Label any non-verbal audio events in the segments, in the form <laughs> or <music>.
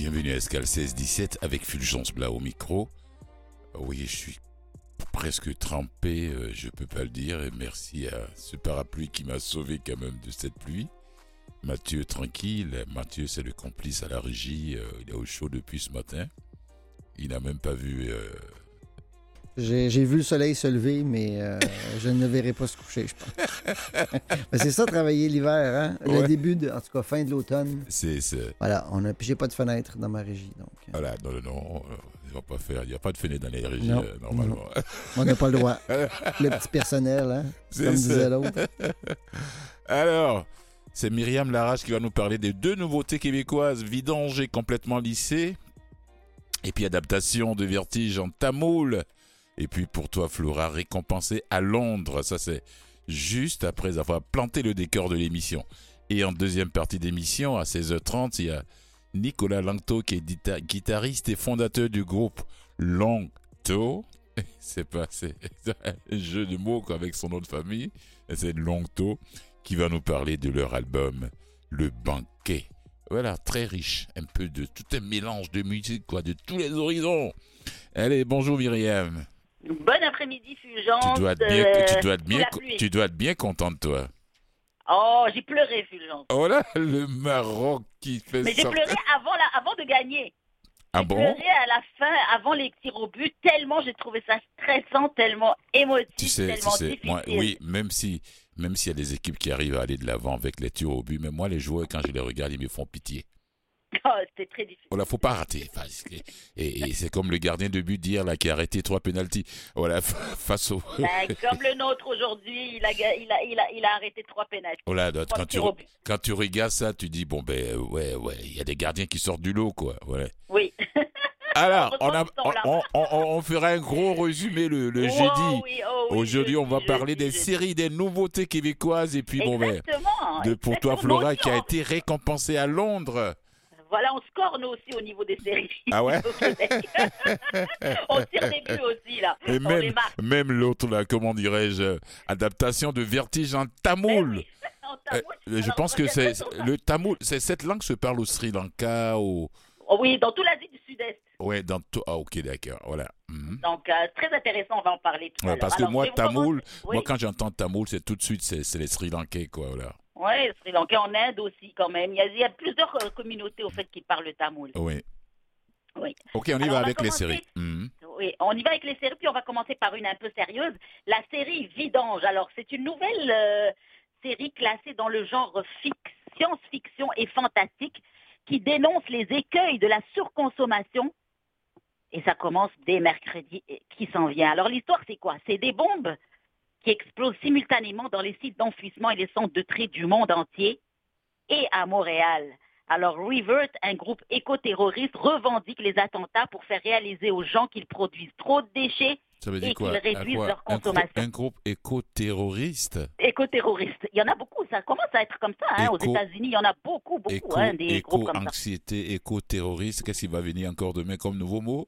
Bienvenue à Escal 16-17 avec Fulgence Blas au micro. Oui, je suis presque trempé, euh, je peux pas le dire, merci à ce parapluie qui m'a sauvé quand même de cette pluie. Mathieu, tranquille. Mathieu, c'est le complice à la régie. euh, il est au chaud depuis ce matin. Il n'a même pas vu. euh, J'ai vu le soleil se lever, mais euh, <laughs> je ne le verrai pas se coucher, je pense. <laughs> Mais c'est ça, travailler l'hiver, hein? Le Ouais. début, de, en tout cas, fin de l'automne. c'est, c'est- Voilà, on a, j'ai pas de fenêtre dans ma régie, donc euh, Voilà, non, non, non. Il va pas faire. Il n'y a pas de fenêtre dans les régies, Non, euh, normalement. on n'a pas le droit. <laughs> Le petit personnel, hein? C'est Comme ça. disait l'autre. Alors, c'est Myriam Larache qui va nous parler des deux nouveautés québécoises, Vidange et complètement lissé. Et puis adaptation de Vertige en tamoul. Et puis pour toi, Flora, récompensé à Londres. Ça, c'est juste après avoir planté le décor de l'émission. Et en deuxième partie d'émission, à 16h30, il y a Nicolas Langto qui est guita- guitariste et fondateur du groupe Langto. <laughs> C'est pas <laughs> un jeu de mots avec son nom de famille. C'est Longto qui va nous parler de leur album Le Banquet. Voilà, très riche, un peu de tout un mélange de musique quoi, de tous les horizons. Allez, bonjour Myriam. Bon après-midi, Fulgence. Tu dois être bien, euh, tu dois être bien, tu dois être bien contente toi. Oh, j'ai pleuré, Fulgence. Oh là, le Maroc qui fait Mais j'ai ça. pleuré avant, la, avant de gagner. Ah J'ai bon? pleuré à la fin, avant les tirs au but, tellement j'ai trouvé ça stressant, tellement émotif, Tu sais, tu tellement sais, difficile. moi, oui, même si, même s'il y a des équipes qui arrivent à aller de l'avant avec les tirs au but, mais moi les joueurs quand je les regarde, ils me font pitié. <laughs> Oh, C'était très difficile. Voilà, faut pas rater. Et et c'est comme le gardien de but d'hier là qui a arrêté trois pénalties. Voilà, <laughs> face au. Ben, comme le nôtre aujourd'hui, il a, il, a, il, a, il a arrêté trois pénalités. Voilà, Trois quand tu, quand tu regardes ça, tu dis bon ben ouais ouais, il y a des gardiens qui sortent du lot quoi. Ouais. Oui. <laughs> Alors on a, là. on, on, fera un gros résumé le, le Oh, jeudi. oui, oh, oui, Aujourd'hui, on va jeudi, parler des jeudi. séries, des nouveautés québécoises et puis bon ben Exactement. de pour toi exactement. Flora qui a été récompensée à Londres. Voilà, on score nous aussi au niveau des séries. Ah ouais? <laughs> <laughs> On tire des buts aussi, là. Et on même, même l'autre là, comment dirais-je, euh, adaptation de Vertige en tamoul. Ben <laughs> Euh, tamoul. je Alors, pense que c'est le tamoul, c'est cette langue se parle au Sri Lanka, au Oh oui, dans toute l'Asie du Sud-Est. ouais dans tout. Ah ok d'accord, voilà. Mhm. Donc, euh, très intéressant, on va en parler tout à Ouais, l'heure. parce que Alors, moi tamoul, moi quand j'entends tamoul, c'est tout de suite c'est les Sri Lankais quoi voilà. Ouais, Sri Lanka, en Inde aussi, quand même. Il y a, il y a plusieurs euh, communautés, au fait, qui parlent le tamoul. Oui. Oui. Ok, on y Alors, va on va avec les séries. Mhm. Oui, on y va avec les séries, puis on va commencer par une un peu sérieuse. La série Vidange. Alors, c'est une nouvelle euh, série classée dans le genre fic- science-fiction et fantastique qui dénonce les écueils de la surconsommation. Et ça commence dès mercredi qui s'en vient. Alors, l'histoire, c'est quoi? C'est des bombes qui explosent simultanément dans les sites d'enfouissement et les centres de tri du monde entier et à Montréal. Alors, Revert, un groupe éco-terroriste, revendique les attentats pour faire réaliser aux gens qu'ils produisent trop de déchets Ça veut Et dire qu'ils réduisent quoi? leur consommation. Un groupe éco-terroriste? éco-terroristes. Il y en a beaucoup, ça commence à être comme ça. hein. Aux États-Unis, il y en a beaucoup, beaucoup, Éco, hein, des groupes comme ça. éco-anxiété, éco-terroriste. Qu'est-ce qui va venir encore demain comme nouveau mot?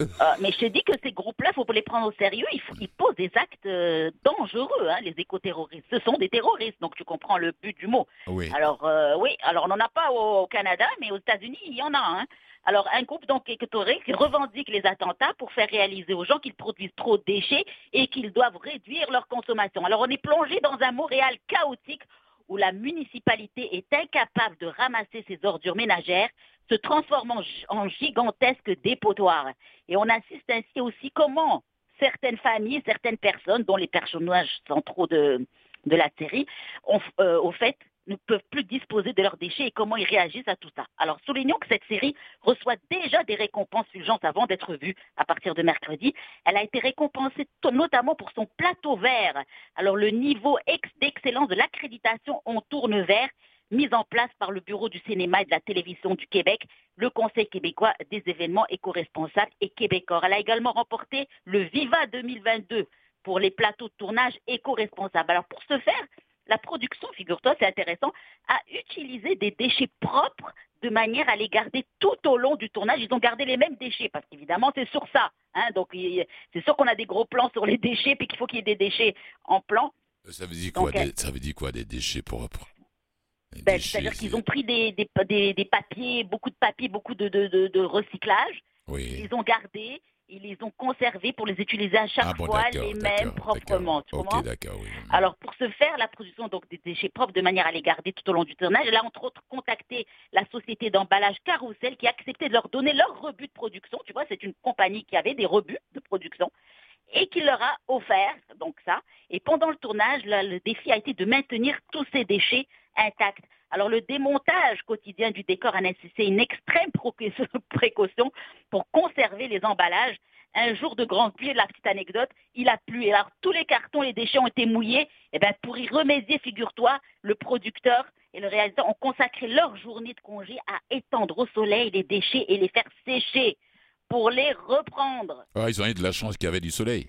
Euh, mais je te dis que ces groupes-là, il faut les prendre au sérieux. Ils, posent des actes euh, dangereux, hein, les éco-terroristes. Ce sont des terroristes, donc tu comprends le but du mot. Oui. Alors, euh, oui, alors on n'en a pas au, au Canada, mais aux États-Unis, il y en a. Hein. Alors, un groupe donc écotoré qui revendique les attentats pour faire réaliser aux gens qu'ils produisent trop de déchets et qu'ils doivent réduire leur consommation. Alors, on est plongé dans un Montréal chaotique où la municipalité est incapable de ramasser ses ordures ménagères, se transformant en gigantesque dépotoir. Et on assiste ainsi aussi comment certaines familles, certaines personnes, dont les personnages centraux de, de la série, ont, euh, au fait, ne peuvent plus disposer de leurs déchets et comment ils réagissent à tout ça. Alors, soulignons que cette série reçoit déjà des récompenses fulgentes avant d'être vue à partir de mercredi. Elle a été récompensée notamment pour son plateau vert. Alors, le niveau ex- d'excellence de l'accréditation en tourne vert mise en place par le Bureau du cinéma et de la télévision du Québec, le Conseil québécois des événements éco-responsables et québécois. Elle a également remporté le Viva 2022 pour les plateaux de tournage éco-responsables. Alors, pour ce faire, la production, figure-toi, c'est intéressant, a utilisé des déchets propres de manière à les garder tout au long du tournage. Ils ont gardé les mêmes déchets parce qu'évidemment, c'est sur ça. Hein, donc, c'est sûr qu'on a des gros plans sur les déchets, puis qu'il faut qu'il y ait des déchets en plan. Ça veut dire quoi, Donc, des, ça veut dire quoi des déchets propres? Ben, C'est-à-dire c'est- qu'ils ont pris des, des, des- des papiers, beaucoup de papiers, beaucoup de, de, de- de recyclage, Oui. ils ont gardés, ils les ont conservés pour les utiliser à chaque Ah bon, fois les mêmes proprement. Tu d'accord. comprends? Ok, d'accord, oui. Alors, pour ce faire, la production donc, des déchets propres de manière à les garder tout au long du tournage, elle a entre autres contacté la société d'emballage Carousel qui a accepté de leur donner leur rebut de production. Tu vois, c'est une compagnie qui avait des rebuts de production et qui leur a offert donc ça. Et pendant le tournage, là, le défi a été de maintenir tous ces déchets intacts. Alors le démontage quotidien du décor a nécessité une extrême <laughs> précaution pour conserver les emballages. Un jour de grande pluie, la petite anecdote, il a plu. Et alors tous les cartons, les déchets ont été mouillés. Et ben pour y remédier, figure-toi, le producteur et le réalisateur ont consacré leur journée de congé à étendre au soleil les déchets et les faire sécher pour les reprendre. Ah, ils ont eu de la chance qu'il y avait du soleil.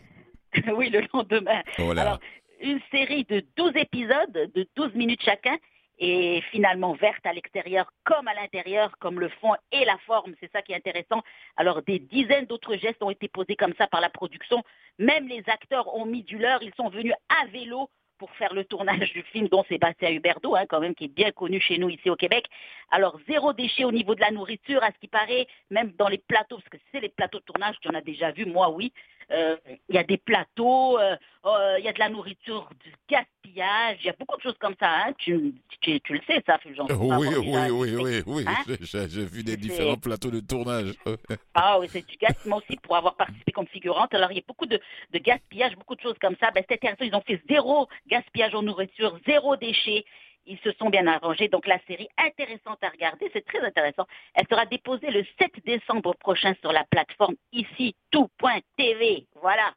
<laughs> oui, le lendemain. Voilà. Alors, une série de 12 épisodes de 12 minutes chacun est finalement verte à l'extérieur comme à l'intérieur, comme le fond et la forme. C'est ça qui est intéressant. Alors, des dizaines d'autres gestes ont été posés comme ça par la production. Même les acteurs ont mis du leur. Ils sont venus à vélo pour faire le tournage du film, dont Sébastien Huberdeau, hein, quand même, qui est bien connu chez nous ici au Québec. Alors, zéro déchet au niveau de la nourriture, à ce qui paraît, même dans les plateaux, parce que c'est les plateaux de tournage, tu en as déjà vu, moi, oui. Euh, Il y a des plateaux, euh, euh, il y a de la nourriture, du gaspillage, il y a beaucoup de choses comme ça. Hein. Tu, tu, tu le sais, ça, Fulgence. Oui, oui, oui, oui, oui, oui. Hein <laughs> J'ai vu des différents plateaux de tournage. <laughs> Ah oui, c'est du gaspillage aussi pour avoir participé comme figurante. Alors, il y a beaucoup de, de gaspillage, beaucoup de choses comme ça. Ben, c'était intéressant. Ils ont fait zéro gaspillage en nourriture, zéro déchet. Ils se sont bien arrangés. Donc, la série intéressante à regarder, c'est très intéressant. Elle sera déposée le 7 décembre prochain sur la plateforme ici, tout.tv. Voilà.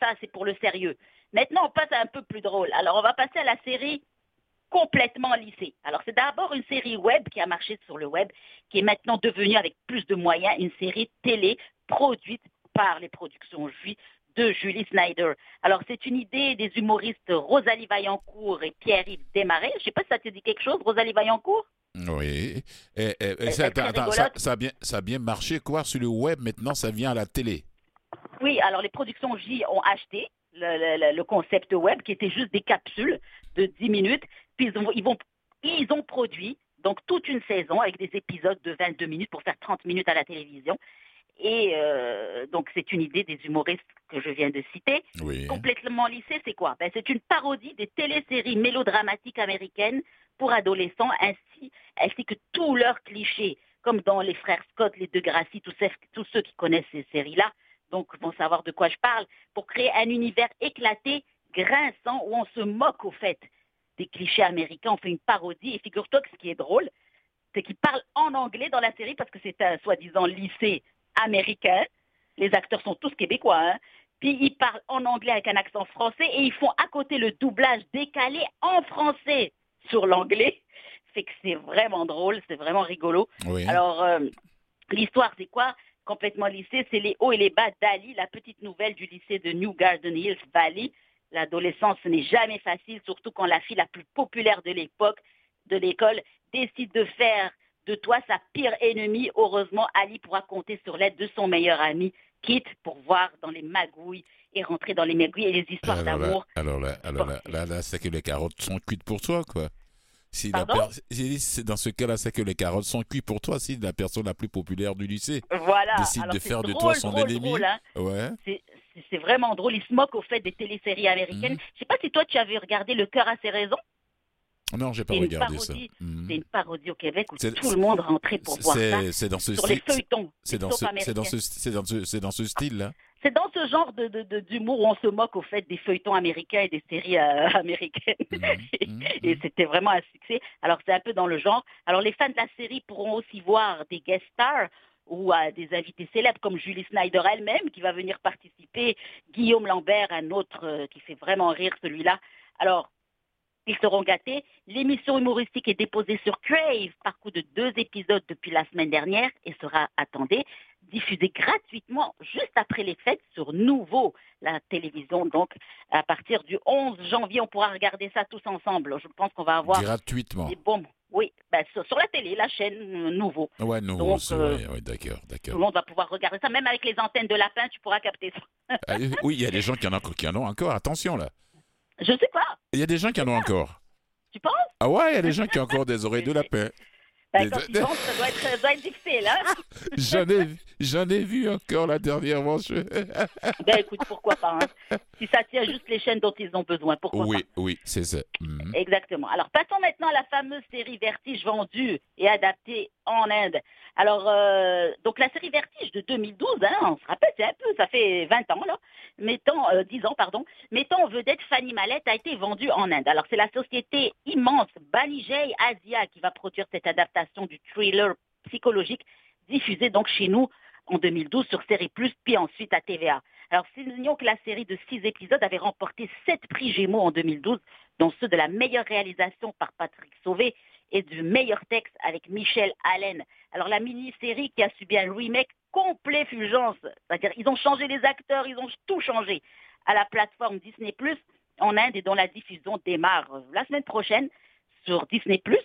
Ça, c'est pour le sérieux. Maintenant, on passe à un peu plus drôle. Alors, on va passer à la série complètement lissée. Alors, c'est d'abord une série web qui a marché sur le web, qui est maintenant devenue, avec plus de moyens, une série télé produite par les productions juives de Julie Snyder. Alors, c'est une idée des humoristes Rosalie Vaillancourt et Pierre-Yves Desmarais. Je ne sais pas si ça te dit quelque chose, Rosalie Vaillancourt? Oui. Et, et- et Elle ça, attends, attends, ça, rigolote. ça a bien, ça a bien marché, quoi, sur le web. Maintenant, ça vient à la télé? Oui, alors les productions J ont acheté le, le- le concept web qui était juste des capsules de 10 minutes. Puis ils ont, ils vont, ils ont produit donc toute une saison avec des épisodes de 22 minutes pour faire 30 minutes à la télévision. Et euh, donc c'est une idée des humoristes que je viens de citer. Oui. Complètement lissé, c'est quoi? Ben, C'est une parodie des téléséries mélodramatiques américaines pour adolescents, ainsi, ainsi que tous leurs clichés, comme dans Les Frères Scott, Les Deux Gracie, tous ceux qui connaissent ces séries-là, donc vont savoir de quoi je parle, pour créer un univers éclaté, grinçant, où on se moque au fait des clichés américains, on fait une parodie, et figure-toi que ce qui est drôle, c'est qu'ils parlent en anglais dans la série, parce que c'est un soi-disant lycée américain, les acteurs sont tous québécois, hein, puis ils parlent en anglais avec un accent français et ils font à côté le doublage décalé en français sur l'anglais. Fait que c'est vraiment drôle, c'est vraiment rigolo. Oui. Alors, euh, l'histoire, c'est quoi? Complètement lycée, c'est les hauts et les bas d'Ali, la petite nouvelle du lycée de New Garden Hills Valley. L'adolescence ce n'est jamais facile, surtout quand la fille la plus populaire de l'époque, de l'école, décide de faire de toi sa pire ennemie. Heureusement, Ali pourra compter sur l'aide de son meilleur ami, Kit, pour voir dans les magouilles et rentrer dans les magouilles et les histoires alors là, d'amour. alors là, alors là, là, là, c'est que les carottes sont cuites pour toi, quoi. Si la per- dans ce cas-là, c'est que les carottes sont cuites pour toi, si la personne la plus populaire du lycée Voilà. décide Alors, de faire de toi son drôle, ennemi. drôle, hein. Ouais. C'est- vraiment drôle. Il se moque au fait des téléséries américaines. Mhm. Je sais pas si toi tu avais regardé Le cœur a ses raisons. Non, j'ai pas regardé ça. Mhm. C'est une parodie au Québec où tout le monde rentrait pour voir ça. C'est dans ce Sur style. C'est dans ce, dans dans ce style-là. C'est dans ce genre de, d'humour où on se moque au fait des feuilletons américains et des séries euh, américaines. <laughs> Mhm, mhm, et c'était vraiment un succès. Alors c'est un peu dans le genre. Alors les fans de la série pourront aussi voir des guest stars ou euh, des invités célèbres comme Julie Snyder elle-même qui va venir participer, Guillaume Lambert, un autre euh, qui fait vraiment rire celui-là. Alors ils seront gâtés. L'émission humoristique est déposée sur Crave par coup de deux épisodes depuis la semaine dernière et sera, attendez, diffusée gratuitement juste après les fêtes sur Nouveau, la télévision. Donc, à partir du 11 janvier, on pourra regarder ça tous ensemble. Je pense qu'on va avoir Gratuitement. des bombes. Oui, ben, sur, la télé, la chaîne euh, Nouveau. Ouais, non, Donc, euh. Ouais, d'accord, Tout d'accord. le monde va pouvoir regarder ça. Même avec les antennes de lapin, tu pourras capter ça. Ah, oui, il y a des <laughs> gens qui en, ont, qui en ont encore. Attention là. Je sais pas. Il y a des gens qui en ont encore. Tu penses? Ah ouais, il y a des gens qui ont encore des oreilles de lapin. Ben, Quand ils ça doit être, ça doit être difficile, hein J'en ai, j'en ai vu encore la dernièrement. Je... Ben écoute, pourquoi pas hein. Si ça tient juste les chaînes dont ils ont besoin, pourquoi pas Oui, oui, c'est ça. Mhm. Exactement. Alors, passons maintenant à la fameuse série Vertige vendue et adaptée en Inde. Alors, euh, donc la série Vertige de 2012, hein, on se rappelle, c'est un peu, ça fait 20 ans, là, mettant, euh, 10 ans, pardon, mettant en vedette Fanny Mallette a été vendue en Inde. Alors, c'est la société immense Banijay Asia qui va produire cette adaptation du thriller psychologique diffusé donc chez nous en 2012 sur Série Plus, puis ensuite à TVA. Alors, signons que la série de six épisodes avait remporté sept prix Gémeaux en 2012, dont ceux de la meilleure réalisation par Patrick Sauvé et du meilleur texte avec Michel Allen. Alors, la mini-série qui a subi un remake complet fulgence, c'est-à-dire ils ont changé les acteurs, ils ont tout changé à la plateforme Disney en Inde et dont la diffusion démarre la semaine prochaine sur Disney Plus,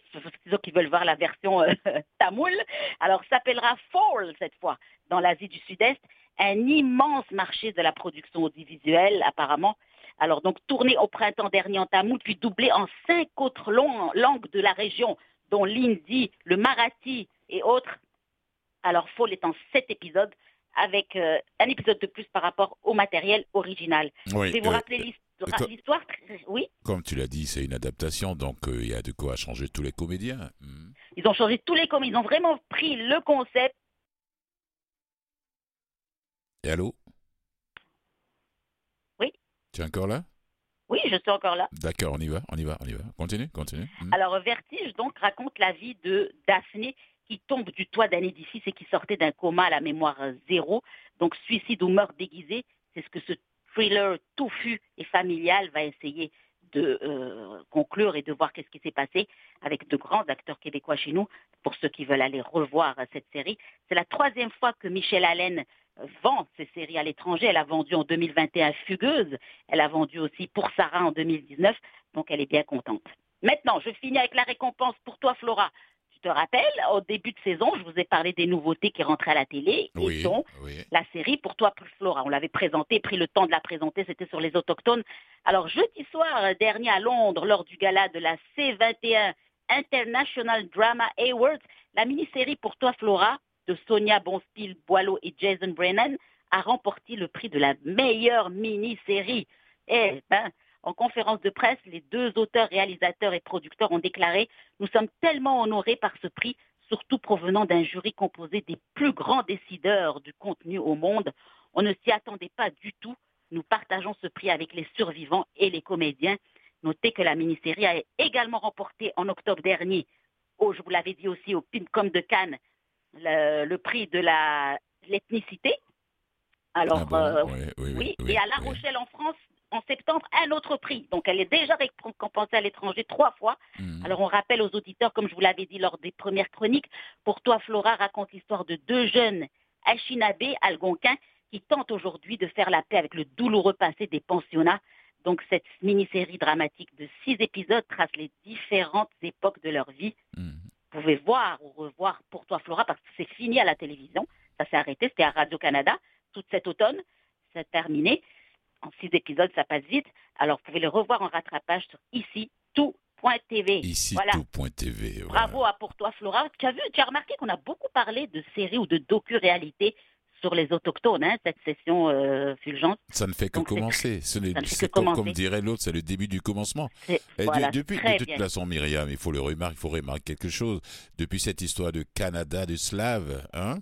ceux qui veulent voir la version euh, <laughs> tamoul. Alors, s'appellera Fall cette fois dans l'Asie du Sud-Est, un immense marché de la production audiovisuelle apparemment. Alors donc tourné au printemps dernier en tamoul, puis doublé en cinq autres langues de la région, dont l'hindi, le marathi et autres. Alors Fall est en sept épisodes, avec euh, un épisode de plus par rapport au matériel original. Oui, Je vais vous euh, rappeler l'histoire. L'histoire. Oui, comme tu l'as dit, c'est une adaptation, donc euh, il y a de quoi changer tous les comédiens. Mhm. ils ont changé tous les coms, ils ont vraiment pris le concept. Et allô? Oui. Tu es encore là? Oui, je suis encore là. D'accord, on y va, on y va, on y va. Continue, continue. Mhm. Alors, Vertige, donc, raconte la vie de Daphné qui tombe du toit d'un édifice et qui sortait d'un coma à la mémoire zéro. Donc, suicide ou meurtre déguisé, c'est ce que ce thriller touffu et familial va essayer de euh, conclure et de voir qu'est-ce qui s'est passé avec de grands acteurs québécois chez nous, pour ceux qui veulent aller revoir euh, cette série. C'est la troisième fois que Michel Allen euh, vend ces séries à l'étranger. Elle a vendu en 2021 Fugueuse. Elle a vendu aussi pour Sarah en 2019. Donc, elle est bien contente. Maintenant, je finis avec la récompense pour toi, Flora. Te rappelles, au début de saison, je vous ai parlé des nouveautés qui rentraient à la télé, et Oui, dont oui. la série pour toi, pour Flora. On l'avait présentée, pris le temps de la présenter, c'était sur les autochtones. Alors, jeudi soir dernier à Londres, lors du gala de la C21 International Drama Awards, la mini-série pour toi, Flora, de Sonia Bonsteel Boileau et Jason Brennan, a remporté le prix de la meilleure mini-série. Eh ben, en conférence de presse, les deux auteurs, réalisateurs et producteurs ont déclaré Nous sommes tellement honorés par ce prix, surtout provenant d'un jury composé des plus grands décideurs du contenu au monde. On ne s'y attendait pas du tout. Nous partageons ce prix avec les survivants et les comédiens. Notez que la mini-série a également remporté en octobre dernier, au, je vous l'avais dit aussi, au Pincom de Cannes, le, le prix de l'ethnicité. Alors, Ah bon, euh, oui, oui, oui, oui, et à La. Rochelle en France, en septembre, un autre prix. Donc elle est déjà récompensée à l'étranger trois fois. Mhm. Alors on rappelle aux auditeurs, comme je vous l'avais dit lors des premières chroniques, pour toi Flora raconte l'histoire de deux jeunes Anishinaabe algonquins qui tentent aujourd'hui de faire la paix avec le douloureux passé des pensionnats. Donc cette mini-série dramatique de six épisodes trace les différentes époques de leur vie. Mhm. Vous pouvez voir ou revoir pour toi Flora parce que c'est fini à la télévision. Ça s'est arrêté, c'était à Radio-Canada tout cet automne. C'est terminé. En six épisodes, ça passe vite. Alors vous pouvez le revoir en rattrapage sur ici tout.tv. Ici, Voilà. tout.tv. voilà. Bravo à pour toi, Flora. Tu as vu, tu as remarqué qu'on a beaucoup parlé de séries ou de docu-réalité sur les autochtones, hein, cette session euh, fulgence. Ça ne fait que Donc, commencer. Ce n'est- <laughs> que comme, comme dirait l'autre, c'est le début du commencement. De- voilà, depuis, de toute bien. façon, Myriam, il faut le remarquer, il faut remarquer quelque chose. Depuis cette histoire de Canada, de Slaves, hein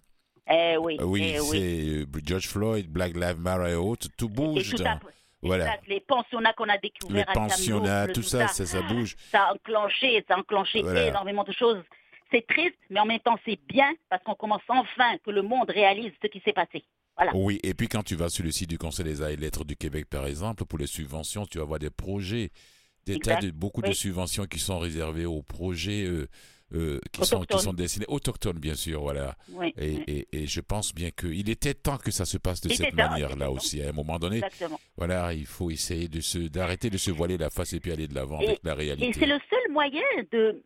Eh oui, Oui, eh oui. c'est euh, George Floyd, Black Lives Matter et autres, tout bouge. tout dans- à- voilà. exact, les pensionnats qu'on a Les découverts à pensionnats, tout ça, ça, ça bouge. <gasps> ça a enclenché, ça a enclenché Voilà. énormément de choses. C'est triste, mais en même temps, c'est bien parce qu'on commence enfin que le monde réalise ce qui s'est passé. Voilà. Oui, et puis quand tu vas sur le site du Conseil des arts et lettres du Québec, par exemple, pour les subventions, tu vas voir des projets, des tas Exact, de, beaucoup de subventions qui sont réservées aux projets euh, euh, qui, sont, qui Autochtones. sont destinés autochtones, bien sûr, voilà. Oui, Et, oui, et, et je pense bien qu'il était temps que ça se passe de cette manière-là aussi. À un moment donné, exactement. voilà, il faut essayer de se d'arrêter de se voiler la face et puis aller de l'avant Et- avec la Et réalité. c'est le seul moyen de,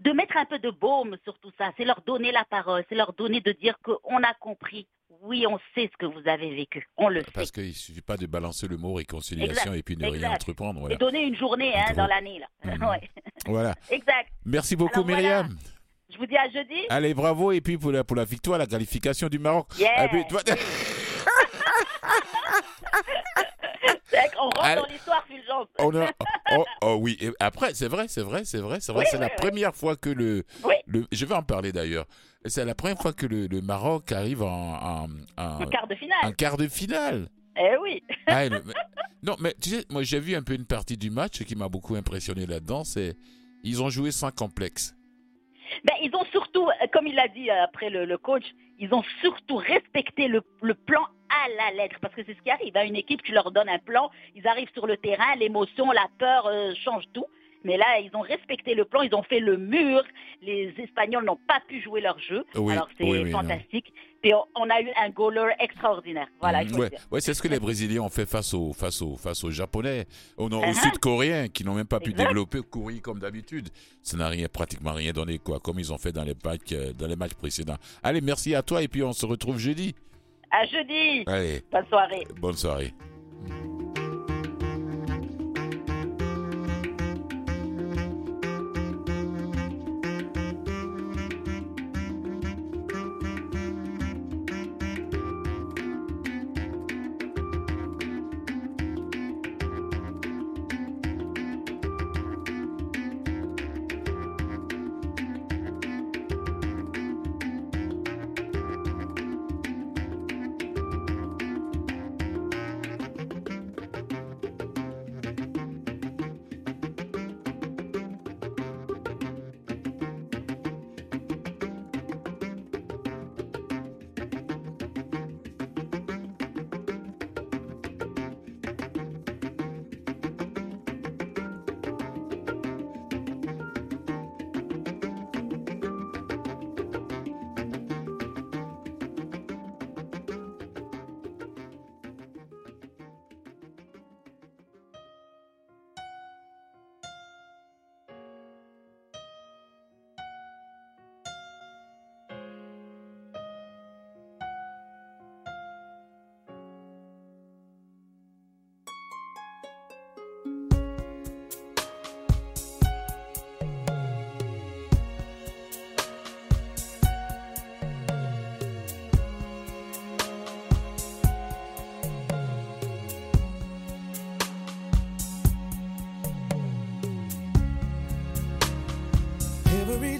de mettre un peu de baume sur tout ça. C'est leur donner la parole, c'est leur donner de dire qu'on a compris, Oui, on sait ce que vous avez vécu. On le Parce sait. qu'il ne suffit pas de balancer le mot réconciliation Exact, et puis ne rien entreprendre. Et Voilà. donner une journée hein, dans l'année. là. Mhm. <laughs> Ouais. voilà. Exact. Merci beaucoup, Alors, voilà. Myriam. Je vous dis à jeudi. Allez, bravo. Et puis pour la, pour la victoire, la qualification du Maroc. Yeah. Et puis, <laughs> <laughs> qu'on rentre Allez. dans l'histoire, Fulgence. on <laughs> oh, oh oui. Et après, c'est vrai, c'est vrai, c'est vrai, c'est vrai. Oui, c'est oui, la oui. première fois que le, Oui. le. Je vais en parler d'ailleurs. C'est la première fois que le, le Maroc arrive en, en, en- En quart de en finale. quart de finale. Eh oui. Ah, et le- mais- non, mais tu sais, moi j'ai vu un peu une partie du match qui m'a beaucoup impressionné là-dedans, c'est ils ont joué sans complexe. Ben, ils ont surtout, euh, comme il l'a dit euh, après le, le coach, ils ont surtout respecté le, le plan à la lettre. Parce que c'est ce qui arrive. À une équipe, tu leur donnes un plan, ils arrivent sur le terrain, l'émotion, la peur euh, change tout. Mais là, ils ont respecté le plan, ils ont fait le mur. Les Espagnols n'ont pas pu jouer leur jeu. Oui, Alors c'est oui, oui, non. fantastique. Et on, a eu un goaler extraordinaire. Voilà, ouais, c'est ce que les Brésiliens ont fait face aux, face aux, face aux Japonais, aux, Uh-huh. Sud-Coréens qui n'ont même pas pu Exact. développer, courir comme d'habitude. Ça n'a rien, pratiquement rien donné, quoi, comme ils ont fait dans les matchs, euh, dans les matchs précédents. Allez, merci à toi et puis on se retrouve jeudi. À jeudi. Allez, Bonne soirée. bonne soirée.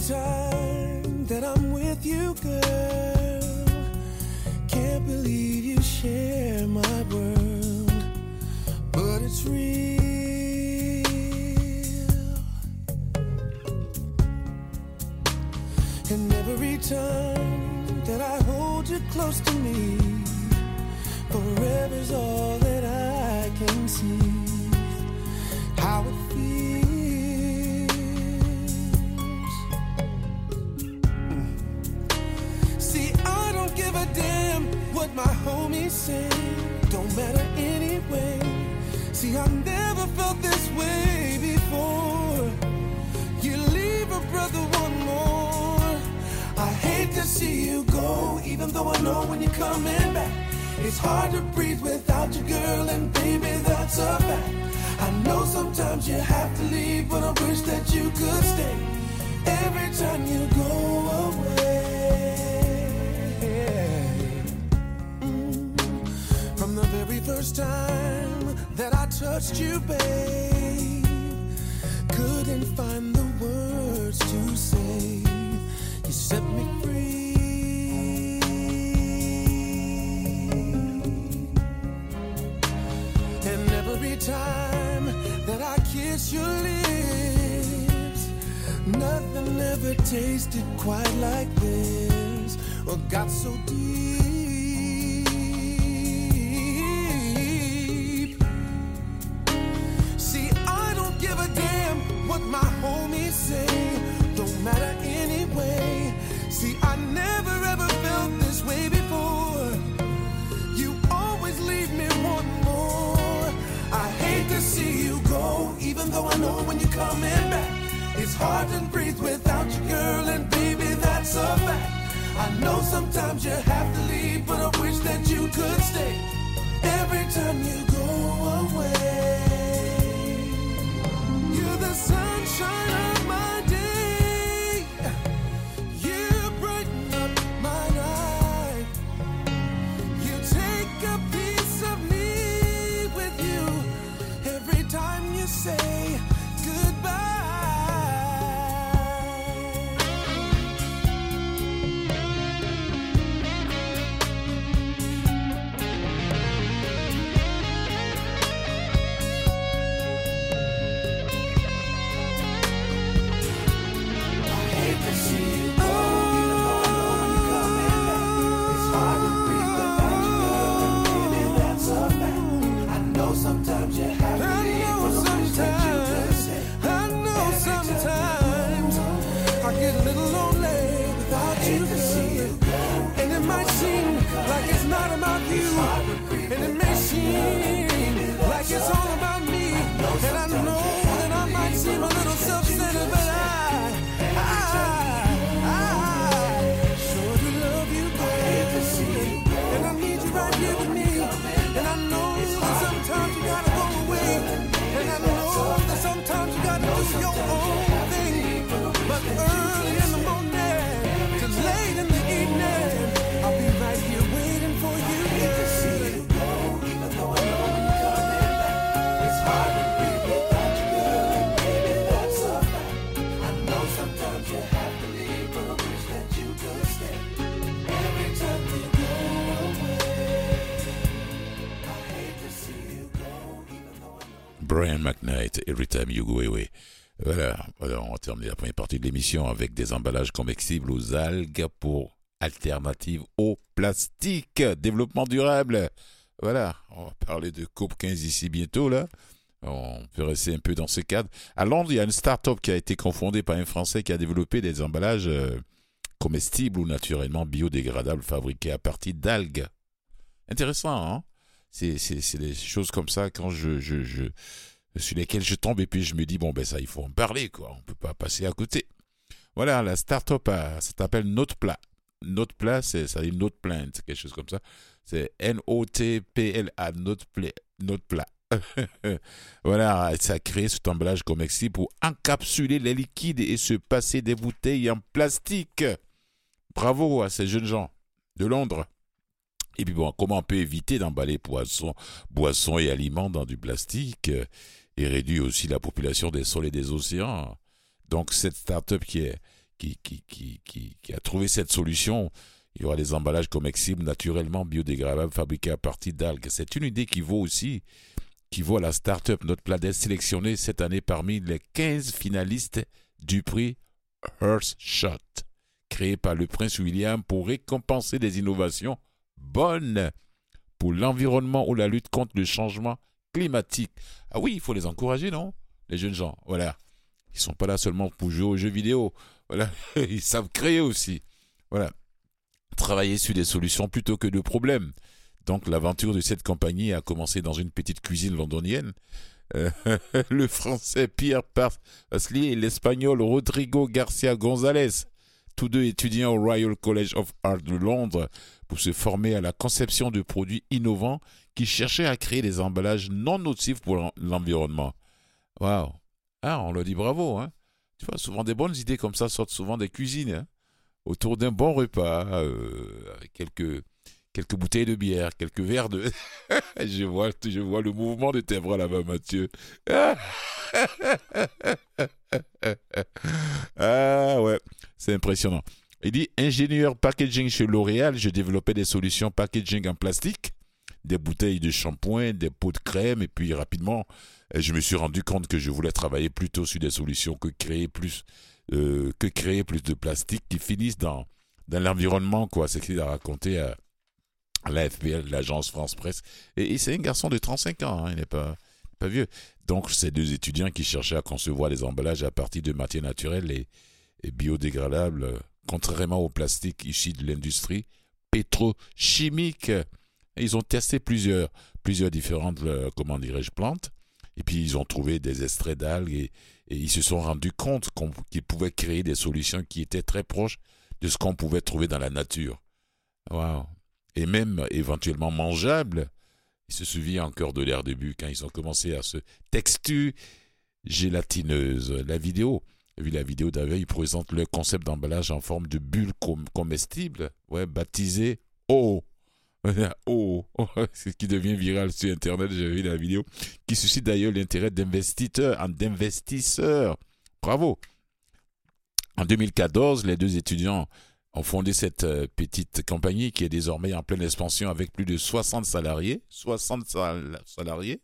Time that I'm with you, girl, can't believe you share my world, but it's real. And every time that I hold you close to me, forever's all Don't matter anyway. See, I never felt this way before. You leave a brother one more. I hate to see you go, even though I know when you're coming back. It's hard to breathe without you, girl, and baby, that's a fact. I know sometimes you have to leave, but I wish that you could stay. Every time you go very first time that I touched you, babe, couldn't find the words to say. You set me free. And every time that I kiss your lips, nothing ever tasted quite like this or got so deep. Give a damn what my homies say. Don't matter anyway. See, I never ever felt this way before. You always leave me one more. I hate to see you go, even though I know when you're coming back. It's hard to breathe without you, girl, and baby, that's a fact. I know sometimes you have to leave, but I wish that you could stay. Every time you go away, sunrise. Every Time You Go Away. Voilà, voilà, on va terminer la première partie de l'émission avec des emballages comestibles aux algues pour alternative au plastique. Développement durable. Voilà, on va parler de COP15 ici bientôt, là. On peut rester un peu dans ce cadre. À Londres, il y a une start-up qui a été confondée par un Français qui a développé des emballages euh, comestibles ou naturellement biodégradables fabriqués à partir d'algues. Intéressant, hein C'est des choses comme ça quand je, je, sur lesquelles je tombe et puis je me dis, bon, ben ça, il faut en parler, quoi. On peut pas passer à côté. Voilà, la start-up, a- ça s'appelle Notepla. Notepla, c'est, ça dit Note Plant, quelque chose comme ça. C'est N-O-T-P-L-A, Notepla. Notepla. <laughs> voilà, ça a créé cet emballage comestible pour encapsuler les liquides et se passer des bouteilles en plastique. Bravo à ces jeunes gens de Londres. Et puis bon, comment on peut éviter d'emballer poissons, boissons et aliments dans du plastique? euh, et réduire aussi la population des sols et des océans Donc cette start-up qui, est, qui, qui, qui, qui a trouvé cette solution, il y aura des emballages comestibles naturellement biodégradables fabriqués à partir d'algues. C'est une idée qui vaut aussi, qui vaut à la start-up Notre Planète sélectionnée cette année parmi les 15 finalistes du prix Earthshot, créé par le prince William pour récompenser des innovations bonnes pour l'environnement ou la lutte contre le changement Ah oui, il faut les encourager, non? Les jeunes gens, voilà. Ils sont pas là seulement pour jouer aux jeux vidéo. Voilà, <laughs> ils savent créer aussi. Voilà. Travailler sur des solutions plutôt que de problèmes. Donc l'aventure de cette compagnie a commencé dans une petite cuisine londonienne. Euh, <laughs> le français Pierre Paslier et l'espagnol Rodrigo Garcia González, tous deux étudiants au Royal College of Art de Londres, pour se former à la conception de produits innovants qui cherchaient à créer des emballages non nocifs pour l'en- l'environnement. Waouh! Ah, on leur dit bravo, hein? Tu vois, souvent des bonnes idées comme ça sortent souvent des cuisines, hein, autour d'un bon repas, euh, avec quelques, quelques bouteilles de bière, quelques verres de. <laughs> je, vois, je vois le mouvement de tes bras là-bas, Mathieu. <laughs> ah ouais, c'est impressionnant. Il dit ingénieur packaging chez L'Oréal, je développais des solutions packaging en plastique, des bouteilles de shampoing, des pots de crème, et puis rapidement, euh, je me suis rendu compte que je voulais travailler plutôt sur des solutions que créer plus, euh, que créer plus de plastique qui finissent dans, dans l'environnement, quoi. C'est ce qu'il a raconté à, l'agence France Presse. Et, c'est un garçon de 35 ans, hein, il n'est pas, pas vieux. Donc, ces deux étudiants qui cherchaient à concevoir des emballages à partir de matières naturelles et, et biodégradables, euh, contrairement au plastique issu de l'industrie pétrochimique. Ils ont testé plusieurs, plusieurs différentes, euh, comment dirais-je, plantes. Et puis, ils ont trouvé des extraits d'algues et, ils se sont rendus compte qu'ils pouvaient créer des solutions qui étaient très proches de ce qu'on pouvait trouver dans la nature. Waouh. Et même éventuellement mangeable. Il se souvient encore de l'air début quand ils ont commencé à se textu gélatineuse. La vidéo, vu la vidéo d'avant, ils présentent le concept d'emballage en forme de bulle comestible, ouais, baptisé O. <laughs> Oh, <laughs> ce qui devient viral sur Internet, j'ai vu la vidéo, qui suscite d'ailleurs l'intérêt d'investisseurs, d'investisseurs. Bravo. En 2014, les deux étudiants ont fondé cette euh, petite compagnie qui est désormais en pleine expansion avec plus de 60 salariés, 60 salariés,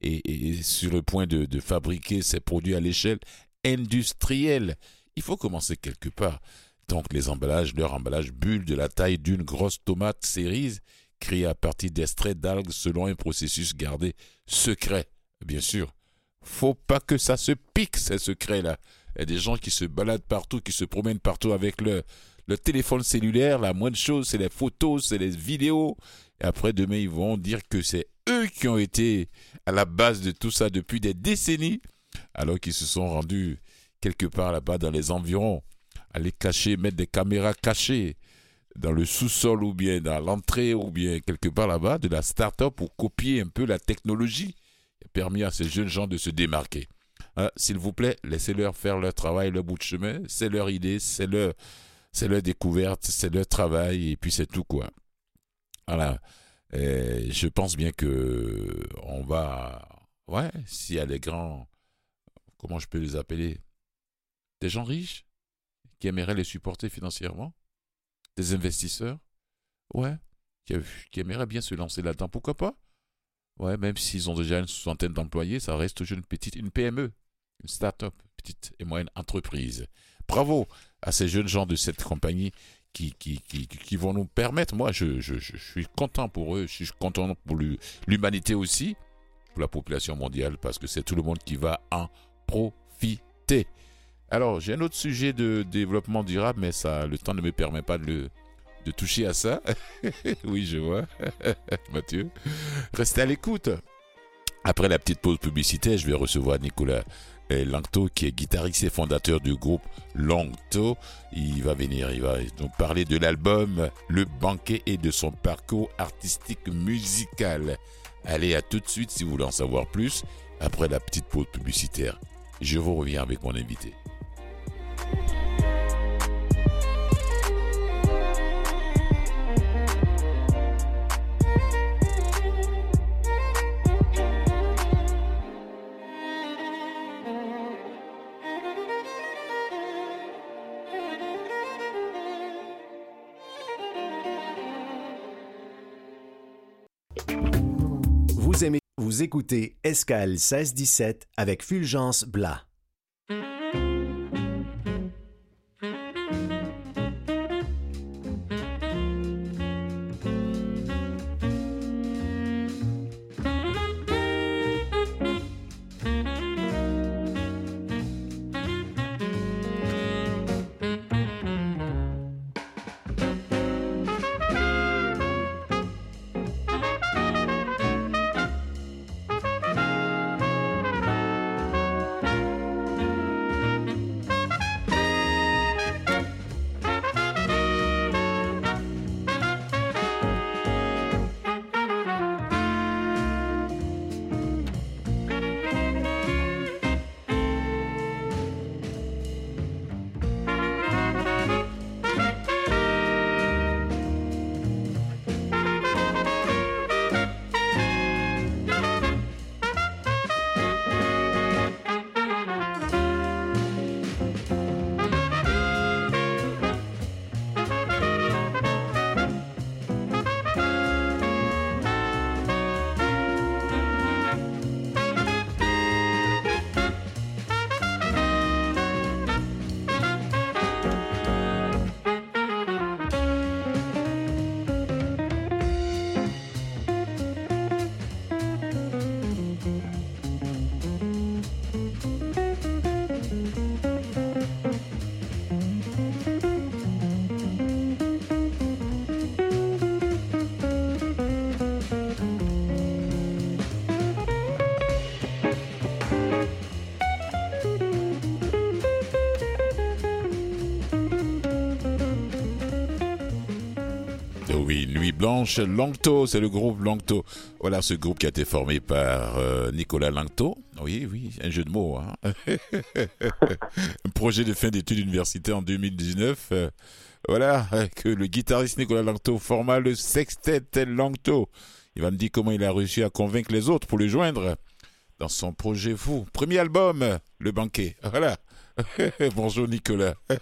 et, sur le point de, de fabriquer ces produits à l'échelle industrielle. Il faut commencer quelque part. Donc les emballages, leur emballage bulle de la taille d'une grosse tomate cerise créée à partir d'extraits d'algues selon un processus gardé secret, bien sûr. Faut pas que ça se pique, ces secrets-là. Il y a des gens qui se baladent partout, qui se promènent partout avec le, le téléphone cellulaire. La moindre chose, c'est les photos, c'est les vidéos. Et après, demain, ils vont dire que c'est eux qui ont été à la base de tout ça depuis des décennies, alors qu'ils se sont rendus quelque part là-bas dans les environs, aller cacher, mettre des caméras cachées dans le sous-sol ou bien dans l'entrée ou bien quelque part là-bas de la start-up pour copier un peu la technologie qui a permis à ces jeunes gens de se démarquer. Hein, s'il vous plaît, laissez-leur faire leur travail, leur bout de chemin. C'est leur idée, c'est leur, leur découverte, c'est leur travail, et puis c'est tout, quoi. Voilà. je pense bien que on va. Ouais, s'il y a des grands. Comment je peux les appeler? Des gens riches qui aimeraient les supporter financièrement? Des investisseurs Ouais, qui, qui aimeraient bien se lancer là-dedans. Pourquoi pas? Ouais, même s'ils ont déjà une soixantaine d'employés, ça reste toujours une petite, une PME une start-up, petite et moyenne entreprise. Bravo à ces jeunes gens de cette compagnie qui, qui, qui, qui vont nous permettre, moi je, je, je, suis content pour eux, je suis content pour l'humanité aussi, pour la population mondiale, parce que c'est tout le monde qui va en profiter. Alors, j'ai un autre sujet de développement durable, mais ça, le temps ne me permet pas de, toucher à ça. <laughs> oui, je vois. <laughs> Mathieu. Restez à l'écoute. Après la petite pause publicitaire, je vais recevoir Nicolas Langto, qui est guitariste et fondateur du groupe Langto. Il va venir, il va nous parler de l'album Le Banquet et de son parcours artistique musical. Allez, à tout de suite si vous voulez en savoir plus, après la petite pause publicitaire. Je vous reviens avec mon invité. Vous écoutez Escale 1617 avec Fulgence Blas. Blanche Langto, c'est le groupe Langto. Voilà ce groupe qui a été formé par euh, Nicolas Langto. Oui, oui, un jeu de mots. Hein. un <laughs> projet de fin d'études universitaires en 2019. Euh, voilà, que le guitariste Nicolas Langto forma le sextet Langto. Il va me dire comment il a réussi à convaincre les autres pour le joindre dans son projet fou. Premier album, Le Banquet. Voilà. <laughs> Bonjour Nicolas. <laughs>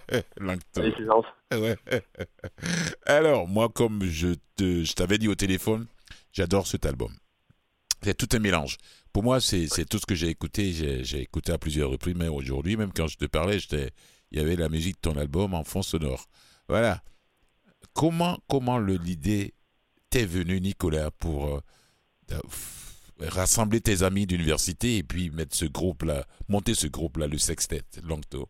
<laughs> Alors, moi, comme je, te, je t'avais dit au téléphone, j'adore cet album. C'est tout un mélange. Pour moi, c'est, tout ce que j'ai écouté. J'ai, écouté à plusieurs reprises, mais aujourd'hui, même quand je te parlais, j'étais, il y avait la musique de ton album en fond sonore. Voilà. Comment, comment le, l'idée t'est venue, Nicolas, pour euh, rassembler tes amis d'université et puis mettre ce groupe-là, monter ce groupe-là, le Sextet, Longto?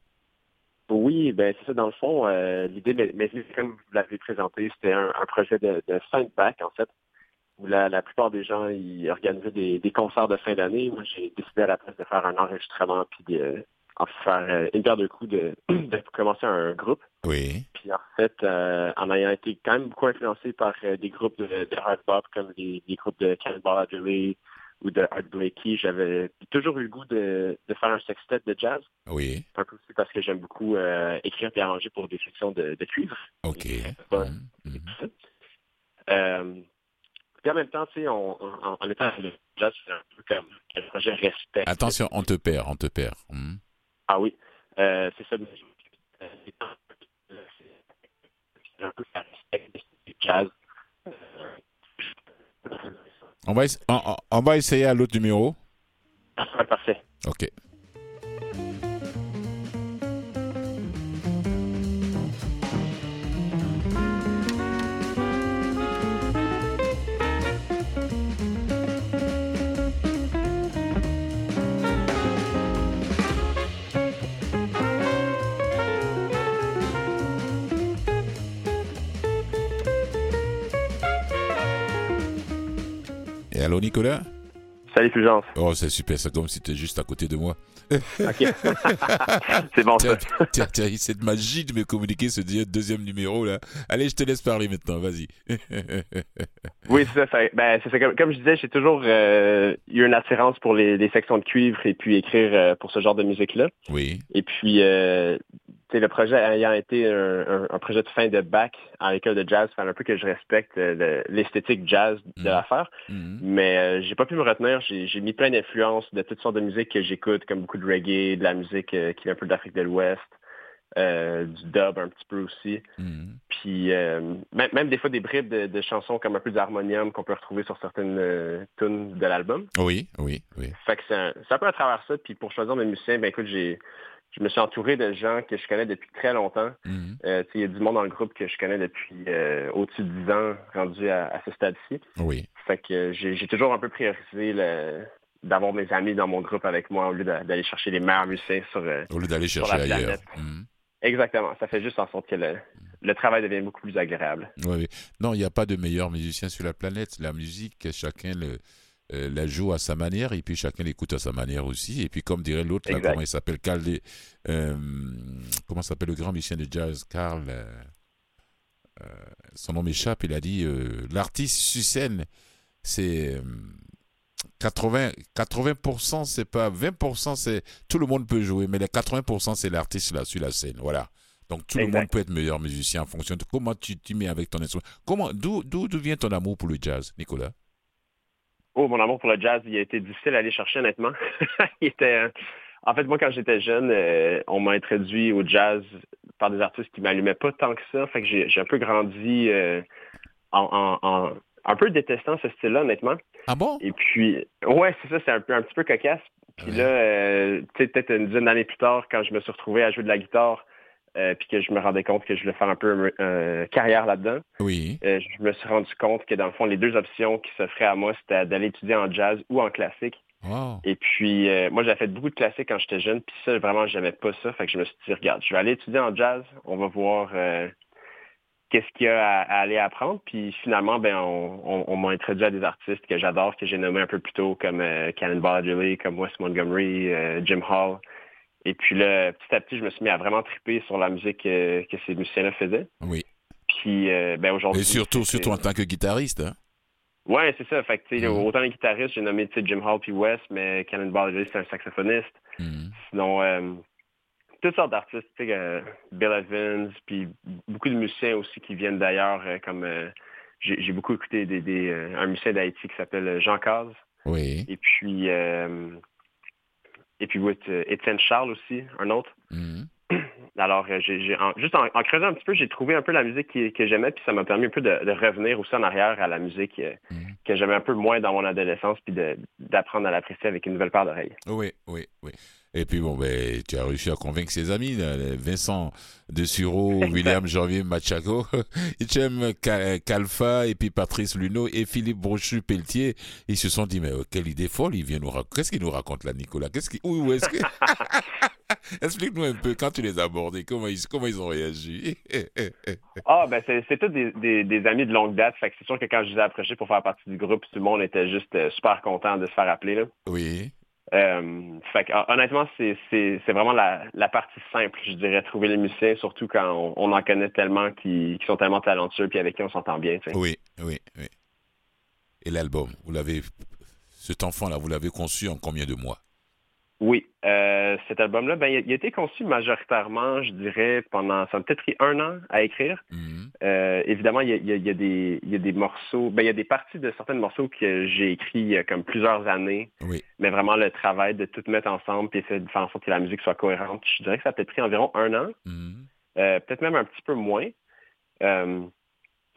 Oui, ben c'est ça, dans le fond, euh, l'idée, mais, comme vous l'avez présenté, c'était un, projet de, de fin de bac, en fait, où la, la plupart des gens ils organisaient des, des concerts de fin d'année. Moi, j'ai décidé à la place de faire un enregistrement puis de en faire euh, une paire de coups de, <clears throat> de commencer un groupe. Oui. Puis en fait, euh, en ayant été quand même beaucoup influencé par des groupes de, de hard bop comme des, des groupes de Cannonball Adderley, ou de Art Blakey, j'avais toujours eu le goût de, faire un sextet de jazz. Oui. Un peu aussi parce que j'aime beaucoup euh, écrire et arranger pour des sections de, de cuivre. OK. Mm-hmm. euh, puis en même temps, tu sais, on, en étant le jazz, c'est un peu comme un projet respect. Attention, on te perd, on te perd. Mm. Ah oui. Euh, c'est ça. C'est un peu ça respect du jazz. On va, on, on va essayer à l'autre numéro. Parfait. OK. Nicolas? Salut, Fulgence. Oh, c'est super, c'est comme si tu étais juste à côté de moi. OK. <laughs> c'est bon, ça. <laughs> Tiens, tiens, cette magie de me communiquer ce deuxième numéro, là. Allez, je te laisse parler maintenant, vas-y. <laughs> oui, c'est ça. Ben, c'est ça. Comme, je disais, j'ai toujours euh, eu une attirance pour les, sections de cuivre et puis écrire euh, pour ce genre de musique-là. Oui. Et puis, euh, le projet ayant été un, projet de fin de bac à l'école de jazz, fait un peu que je respecte euh, l'esthétique jazz de mhm. l'affaire. Mhm. Mais euh, j'ai pas pu me retenir. J'ai mis plein d'influences de toutes sortes de musique que j'écoute, comme beaucoup de reggae, de la musique euh, qui vient un peu d'Afrique de l'Ouest, du dub un petit peu aussi. Mhm. Puis même, des fois des bribes de, chansons comme un peu d'harmonium qu'on peut retrouver sur certaines tunes de l'album. Oui, oui, oui. Fait que c'est un, peu à travers ça. Puis pour choisir mes musiciens, ben écoute, j'ai je me suis entouré de gens que je connais depuis très longtemps. Mhm. Euh, il y a du monde dans le groupe que je connais depuis euh, au-dessus de 10 ans, rendu à, ce stade-ci. Oui. Fait que j'ai toujours un peu priorisé d'avoir mes amis dans mon groupe avec moi au lieu d'aller chercher les meilleurs musiciens sur, euh, au lieu d'aller chercher ailleurs. Mhm. Exactement. Ça fait juste en sorte que le, travail devient beaucoup plus agréable. Oui, oui. Non, il n'y a pas de meilleurs musiciens sur la planète. La musique, chacun le euh, la joue à sa manière et puis chacun l'écoute à sa manière aussi. Et puis comme dirait l'autre, comment il s'appelle? Carl, euh, comment s'appelle le grand musicien de jazz? Carl euh, Son nom m'échappe. Il a dit l'artiste sur scène, c'est 80 80% c'est pas 20% c'est tout le monde peut jouer mais les 80% c'est l'artiste là sur la scène voilà. Donc tout le monde peut être meilleur musicien en fonction de comment tu t'y mets avec ton instrument. Comment d'où d'où vient ton amour pour le jazz Nicolas? Oh, mon amour pour le jazz, il a été difficile à aller chercher, honnêtement. <laughs> il était, euh, en fait, moi, quand j'étais jeune, euh, on m'a introduit au jazz par des artistes qui m'allumaient pas tant que ça. Fait que j'ai un peu grandi euh, en, un peu détestant ce style-là, honnêtement. Ah bon? Et puis, ouais, c'est ça, c'est un, peu, un petit peu cocasse. Puis là, tu sais, peut-être une dizaine d'années plus tard, quand je me suis retrouvé à jouer de la guitare, euh, puis que je me rendais compte que je voulais faire un peu euh, carrière là-dedans. Oui. Euh, je me suis rendu compte que dans le fond, les deux options qui s'offraient à moi, c'était d'aller étudier en jazz ou en classique. Et puis, moi, j'avais fait beaucoup de classique quand j'étais jeune, puis ça, vraiment, j'aimais pas ça. Fait que je me suis dit, regarde, je vais aller étudier en jazz, on va voir qu'est-ce qu'il y a à, aller apprendre. Puis finalement, ben, on, m'a introduit à des artistes que j'adore, que j'ai nommés un peu plus tôt, comme Cannonball Adderley, comme Wes Montgomery, Jim Hall. Et puis là, petit à petit, je me suis mis à vraiment triper sur la musique que ces musiciens-là faisaient. Oui. qui, ben aujourd'hui. Et surtout, surtout en tant que guitariste. Hein? Ouais, c'est ça. Fait que, Mm. autant les guitaristes, j'ai nommé Jim Hall puis Wes, mais Cannonball Adderley, c'est un saxophoniste. Mm. Sinon, euh, toutes sortes d'artistes, tu sais, euh, Bill Evans, puis beaucoup de musiciens aussi qui viennent d'ailleurs, euh, comme euh, j'ai beaucoup écouté des, des, euh, un musicien d'Haïti qui s'appelle Jean Caz. Oui. Et puis, euh, et puis euh, Étienne Charles aussi, un autre. Mm. <clears throat> Alors, euh, j'ai, juste en, en creusant un petit peu, j'ai trouvé un peu la musique qui- que j'aimais, puis ça m'a permis un peu de, de revenir aussi en arrière à la musique euh, Mhm. que j'aimais un peu moins dans mon adolescence, puis d'apprendre à l'apprécier avec une nouvelle paire d'oreilles. Oui, oui, oui. Et puis bon, ben, tu as réussi à convaincre ses amis, Vincent de Sureau, <laughs> William Janvier Machaco, <laughs> Ca- Calfa, et puis Patrice Luneau et Philippe Brochu-Pelletier. Ils se sont dit, mais euh, quelle idée folle, il vient nous raconter. Qu'est-ce qu'il nous raconte là, Nicolas? Qu'est-ce qu'il... Où, est-ce que... <laughs> Explique-nous un peu, quand tu les as abordés, comment ils, comment ils ont réagi? Ah, ben c'est, tous des, des- des amis de longue date, fait que c'est sûr que quand je les ai approchés pour faire partie du groupe, tout le monde était juste euh, super content de se faire appeler. Là. Oui. Euh, hon- honnêtement, c'est, vraiment la, partie simple, je dirais, trouver les musiciens, surtout quand on, en connaît tellement qui, sont tellement talentueux puis avec qui on s'entend bien. Oui, oui, oui. Et l'album, vous l'avez... Cet enfant-là, vous l'avez conçu en combien de mois? Oui, euh, cet album-là, ben, il a, été conçu majoritairement, je dirais, pendant, ça m'a peut-être pris un an à écrire. Mhm. Euh, évidemment, il y a, il y a- il y a des, il y a des morceaux, ben, il y a des parties de certains morceaux que j'ai écrits il y a comme plusieurs années, Oui. mais vraiment le travail de tout mettre ensemble puis essayer de faire en sorte que la musique soit cohérente, je dirais que ça a peut-être pris environ un an, Mhm. euh, peut-être même un petit peu moins. Euh,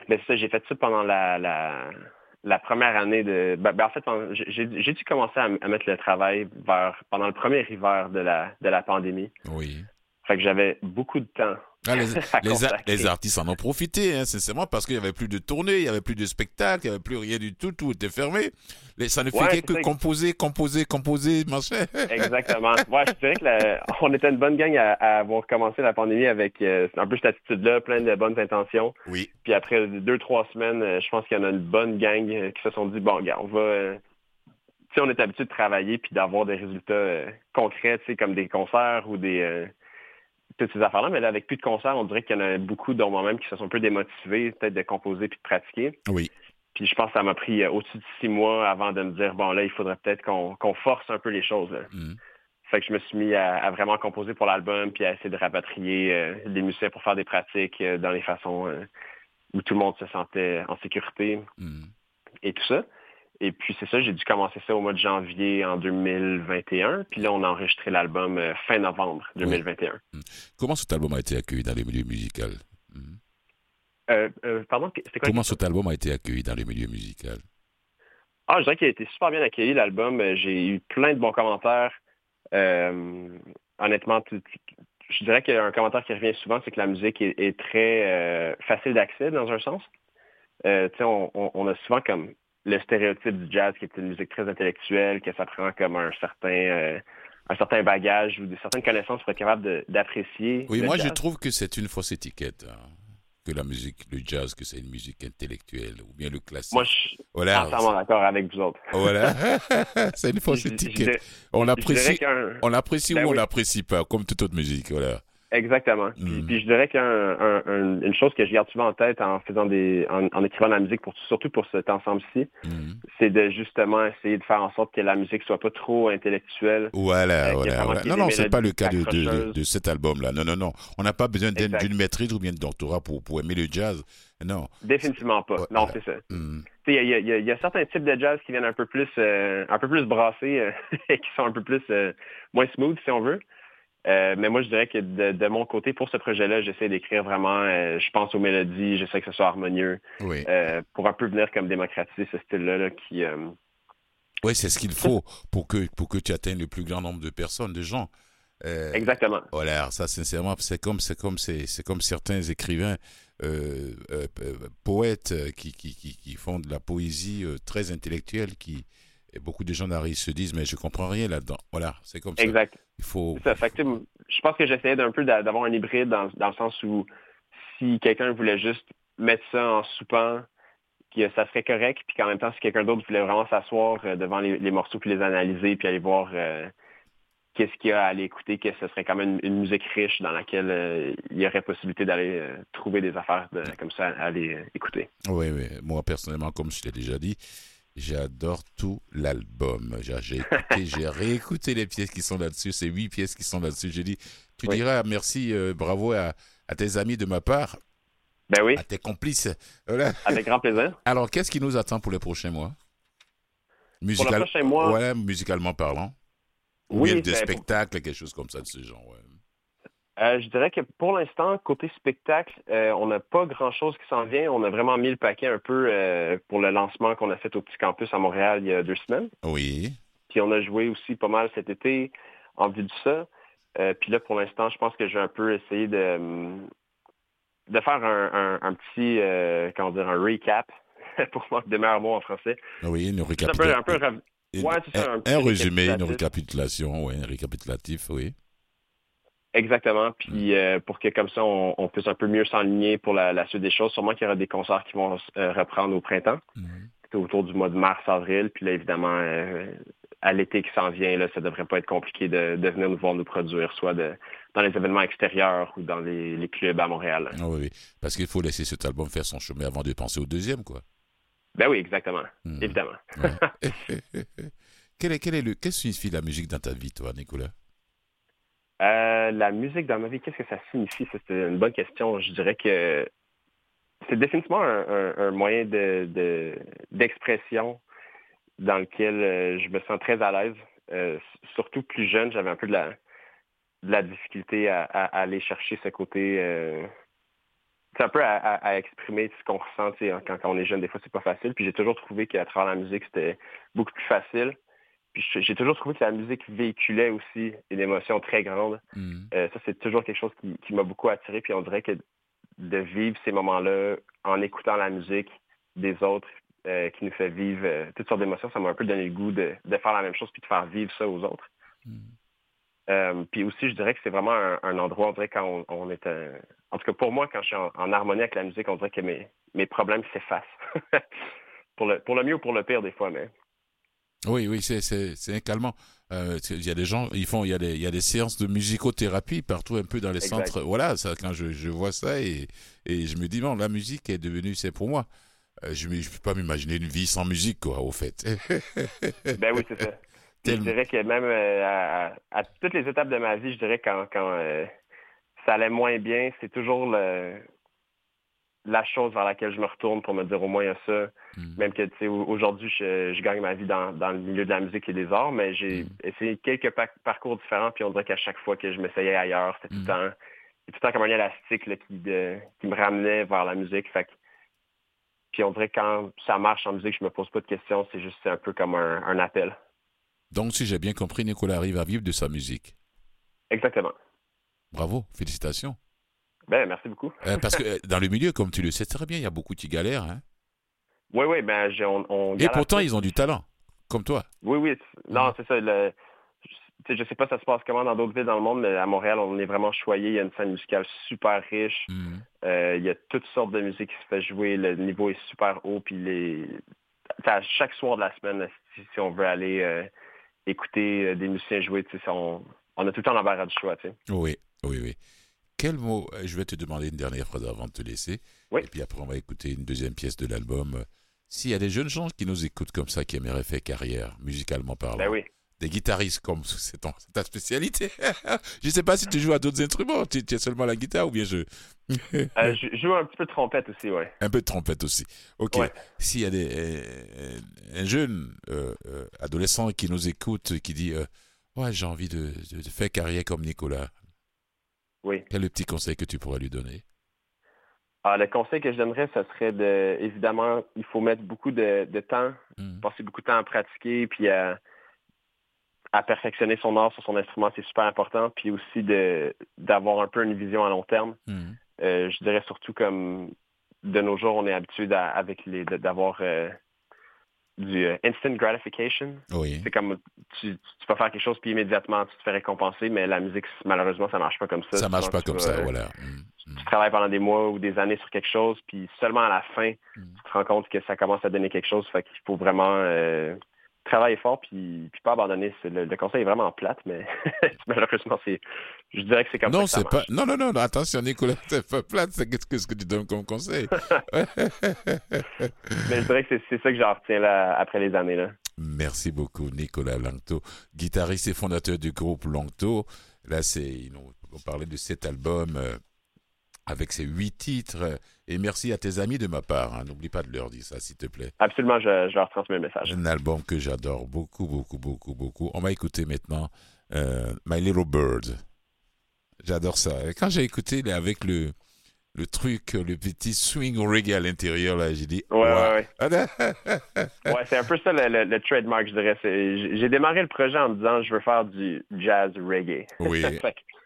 mais ça, j'ai fait ça pendant la, la, la première année de. Ben, ben, en fait, j'ai dû commencer à, mettre le travail vers pendant le premier hiver de la, de la pandémie. Oui. Fait que j'avais beaucoup de temps. Ah, les, <laughs> à les, a- consacrer. les artistes en ont profité, hein, sincèrement, parce qu'il n'y avait plus de tournées, il n'y avait plus de spectacles, il n'y avait plus rien du tout, tout était fermé. Les, ça ne fait Ouais, que ça. composer, composer, composer, machin. <laughs> Exactement. Ouais, je dirais que la- on était une bonne gang à, à avoir commencé la pandémie avec euh, un peu cette attitude-là, plein de bonnes intentions. Oui. Puis après deux, trois semaines, euh, je pense qu'il y en a une bonne gang euh, qui se sont dit, bon, on va... euh, Tu sais, on est habitué de travailler puis d'avoir des résultats euh, concrets, tu sais, comme des concerts ou des... toutes ces affaires-là. Mais là, avec plus de concerts, on dirait qu'il y en a beaucoup, dont moi-même, qui se sont un peu démotivés, peut-être de composer puis de pratiquer. Oui. Puis je pense que ça m'a pris euh, au-dessus de six mois avant de me dire, bon, là, il faudrait peut-être qu'on force un peu les choses. là. Mhm. Fait que je me suis mis à, à vraiment composer pour l'album, puis à essayer de rapatrier euh, des musiciens pour faire des pratiques euh, dans les façons euh, où tout le monde se sentait en sécurité Mhm. et tout ça. Et puis c'est ça, j'ai dû commencer ça au mois de janvier en 2021, puis là on a enregistré l'album euh, fin novembre 2021. Comment cet album a été accueilli dans les milieux musicaux? Mhm. Euh, euh, pardon, quoi? Comment cet album a été accueilli dans les milieux musicaux? Ah, je dirais qu'il a été super bien accueilli, l'album. J'ai eu plein de bons commentaires. Euh, honnêtement, tout- je dirais qu'il y a un commentaire qui revient souvent, c'est que la musique est, est très facile d'accès dans un sens. Tu sais, on, on- on a souvent comme le stéréotype du jazz qui est une musique très intellectuelle, que ça prend comme un certain euh, un certain bagage ou des certaines connaissances pour être capable de- d'apprécier. Oui, moi je trouve que c'est une fausse étiquette. hein, Que la musique, le jazz, que c'est une musique intellectuelle, ou bien le classique. Moi, je suis voilà. entièrement d'accord avec vous autres. Voilà. <laughs> c'est une fausse je- étiquette. je- On l'apprécie, on l'apprécie Ben ou on oui. l'apprécie pas, comme toute autre musique. Voilà. Exactement. Puis, Mhm. puis je dirais qu'une un, un- une chose que je garde souvent en tête en faisant des, en, en écrivant de la musique, pour, surtout pour cet ensemble-ci, Mhm. c'est de justement essayer de faire en sorte que la musique soit pas trop intellectuelle. Voilà, Euh, voilà, voilà. Non, non, c'est pas le cas de, cet album-là. Non, non, non. On n'a pas besoin d'une maîtrise ou bien de doctorat pour, pour aimer le jazz. Non. Définitivement pas. Ouais, non, c'est ça. Il y, y a- il y a certains types de jazz qui viennent un peu plus, euh, un peu plus brassés euh, <laughs> et qui sont un peu plus euh, moins smooth, si on veut. Euh, mais moi, je dirais que de, de mon côté, pour ce projet-là, j'essaie d'écrire vraiment, euh, je pense aux mélodies, j'essaie que ce soit harmonieux, Oui. euh, pour un peu venir comme démocratiser ce style-là là, qui, Oui, c'est ce qu'il faut pour que, pour que tu atteignes le plus grand nombre de personnes, de gens. Exactement. Voilà, alors ça, sincèrement, c'est comme, c'est comme, c'est, c'est comme certains écrivains, poètes qui, qui, qui, qui font de la poésie très intellectuelle, qui et beaucoup de gens d'arrivent se disent, mais je comprends rien là-dedans. Voilà, c'est comme ça. Exact. Il faut. Ça. Fait que, je pense que j'essayais d'un peu d'a- d'avoir un hybride dans, dans le sens où si quelqu'un voulait juste mettre ça en soupant, que ça serait correct, puis qu'en même temps, si quelqu'un d'autre voulait vraiment s'asseoir euh, devant les, les morceaux puis les analyser, puis aller voir euh, qu'est-ce qu'il y a à aller écouter, que ce serait quand même une, musique riche dans laquelle euh, il y aurait possibilité d'aller euh, trouver des affaires comme ça à aller écouter. Oui, oui. Moi, personnellement, comme je t'ai déjà dit, j'adore tout l'album. J'ai écouté, <laughs> j'ai réécouté les pièces qui sont là-dessus, ces huit pièces qui sont là-dessus. J'ai dit, tu diras merci, bravo à, tes amis de ma part. Ben oui. À tes complices. Avec grand plaisir. <laughs> Alors, qu'est-ce qui nous attend pour les prochains mois? Musical... Pour les prochains mois? Ouais, musicalement parlant. Oui, des spectacles, quelque chose comme ça de ce genre. Euh, je dirais que pour l'instant, côté spectacle, euh, on n'a pas grand-chose qui s'en vient. On a vraiment mis le paquet un peu euh, pour le lancement qu'on a fait au Petit Campus à Montréal il y a deux semaines. Oui. Puis on a joué aussi pas mal cet été en vue de ça. puis là, pour l'instant, je pense que je vais un peu essayer de, de faire un, petit, comment dire, un recap, <laughs> pour moi, des meilleurs mots en français. Oui, une récap. Un peu, un, résumé, une récapitulation, oui, un récapitulatif, oui. Exactement. Puis mm. euh, pour que comme ça, on, puisse un peu mieux s'enligner pour la, suite des choses. Sûrement qu'il y aura des concerts qui vont euh, reprendre au printemps, mm. autour du mois de mars, avril. Puis là, évidemment, euh, à l'été qui s'en vient, là, ça devrait pas être compliqué de, venir nous voir nous produire, soit dans les événements extérieurs ou dans les, clubs à Montréal. Ah oui, oui, parce qu'il faut laisser cet album faire son chemin avant de penser au deuxième, quoi. Ben oui, exactement. Hmm. Évidemment. <laughs> <laughs> quel est, quel est le, qu'est-ce que signifie la musique dans ta vie, toi, Nicolas? Euh, la musique dans ma vie, qu'est-ce que ça signifie? C'est une bonne question. Je dirais que c'est définitivement un, moyen de, d'expression dans lequel euh, je me sens très à l'aise. Euh, surtout plus jeune, j'avais un peu de la, de la difficulté à, aller chercher ce côté c'est un peu à, exprimer ce qu'on ressent quand, on est jeune. Des fois, c'est pas facile. Puis j'ai toujours trouvé qu'à travers la musique, c'était beaucoup plus facile. Puis j'ai toujours trouvé que la musique véhiculait aussi une émotion très grande. Mm. Euh, ça, c'est toujours quelque chose qui, m'a beaucoup attiré. Puis on dirait que de vivre ces moments-là en écoutant la musique des autres euh, qui nous fait vivre euh, toutes sortes d'émotions, ça m'a un peu donné le goût de, faire la même chose puis de faire vivre ça aux autres. Mm. Euh, puis aussi, je dirais que c'est vraiment un, endroit, on dirait quand on, est... en tout cas, pour moi, quand je suis en, harmonie avec la musique, on dirait que mes, mes problèmes s'effacent. <laughs> pour, le, pour le mieux ou pour le pire, des fois, mais... Oui, oui, c'est un calmant. Euh, il y a des gens, ils font, il y a des, il y a des séances de musicothérapie partout un peu dans les centres. Voilà, ça, quand je, je vois ça et, et, je me dis, bon, la musique est devenue, c'est pour moi. Euh, je ne peux pas m'imaginer une vie sans musique, quoi, au fait. <laughs> ben oui, c'est ça. Je dirais que même euh, à, toutes les étapes de ma vie, je dirais quand, quand euh, ça allait moins bien, c'est toujours le, la chose vers laquelle je me retourne pour me dire au moins il y a ça. Hmm. Même que tu sais, aujourd'hui, je, gagne ma vie dans, le milieu de la musique et des arts, mais j'ai hmm. essayé quelques parcours différents, puis on dirait qu'à chaque fois que je m'essayais ailleurs, c'était tout le temps. tout le temps comme un élastique qui, qui me ramenait vers la musique. Fait puis on dirait que quand ça marche en musique, je me pose pas de questions, c'est juste un peu comme un appel. Donc, si j'ai bien compris, Nicolas arrive à vivre de sa musique. Exactement. Bravo, félicitations. Ben, merci beaucoup. Euh, parce que euh, dans le milieu, comme tu le sais très bien, il y a beaucoup qui galèrent. Hein? Oui, oui, ben, on, Et pourtant, ils ont du talent, comme toi. Oui, oui. Non, c'est ça. Le, je ne sais pas ça se passe comment dans d'autres villes dans le monde, mais à Montréal, on est vraiment choyé. Il y a une scène musicale super riche. Mhm. Euh, il y a toutes sortes de musique qui se fait jouer. Le niveau est super haut. Puis les... à chaque soir de la semaine, si, on veut aller écouter des musiciens jouer, on, on a tout le temps l'embarras du choix. Oui, oui, oui. Quel mot, euh, je vais te demander une dernière phrase avant de te laisser. Oui. Et puis après, on va écouter une deuxième pièce de l'album. S'il y a des jeunes gens qui nous écoutent comme ça, qui aimeraient faire carrière, musicalement parlant, ben oui des guitaristes comme <laughs> c'est ta spécialité. <laughs> je ne sais pas si tu joues à d'autres instruments, tu, es seulement la guitare ou bien je... euh, je joue un petit peu de trompette aussi, ouais. Un peu de trompette aussi. Ok. S'il y a des, euh, un jeune euh, euh, adolescent qui nous écoute, qui dit Ouais, j'ai envie de, de, faire carrière comme Nicolas. Oui. Quel est le petit conseil que tu pourrais lui donner? Ah, le conseil que je donnerais, ce serait de, évidemment, il faut mettre beaucoup de, de temps, hmm. passer beaucoup de temps à pratiquer, puis à, à perfectionner son art sur son instrument, c'est super important. Puis aussi de d'avoir un peu une vision à long terme. Hmm. Euh, je dirais surtout comme de nos jours, on est habitué avec les d'avoir euh, du euh, instant gratification. C'est comme tu, tu peux faire quelque chose puis immédiatement tu te fais récompenser, mais la musique malheureusement ça marche pas comme ça. Ça marche pas comme ça, voilà. Hmm. Tu travailles pendant des mois ou des années sur quelque chose, puis seulement à la fin, hmm. tu te rends compte que ça commence à donner quelque chose. Fait qu'il faut vraiment travailler fort puis, puis pas abandonner. Le, conseil est vraiment plate, mais <laughs> malheureusement, c'est, je dirais que c'est comme non, ça. c'est pas, non, non, non, attention, Nicolas, <laughs> c'est pas plate, c'est ce que tu donnes comme conseil. <laughs> mais je dirais que c'est ça que j'en retiens là, après les années. Là. Merci beaucoup, Nicolas Langto, guitariste et fondateur du groupe Langto. Là, c'est, on parlait de cet album. Euh, avec ses huit titres. Et merci à tes amis de ma part. Hein. N'oublie pas de leur dire ça, s'il te plaît. Absolument, je, leur transmets le message. Un album que j'adore beaucoup, beaucoup, beaucoup, beaucoup. On va écouter maintenant euh, My Little Bird. J'adore ça. Et quand j'ai écouté avec le, le truc, le petit swing reggae à l'intérieur, là, j'ai dit. Ouais, ouais, ouais. <laughs> ouais, c'est un peu ça le, trademark, je dirais. J'ai démarré le projet en me disant je veux faire du jazz reggae. Oui. <laughs>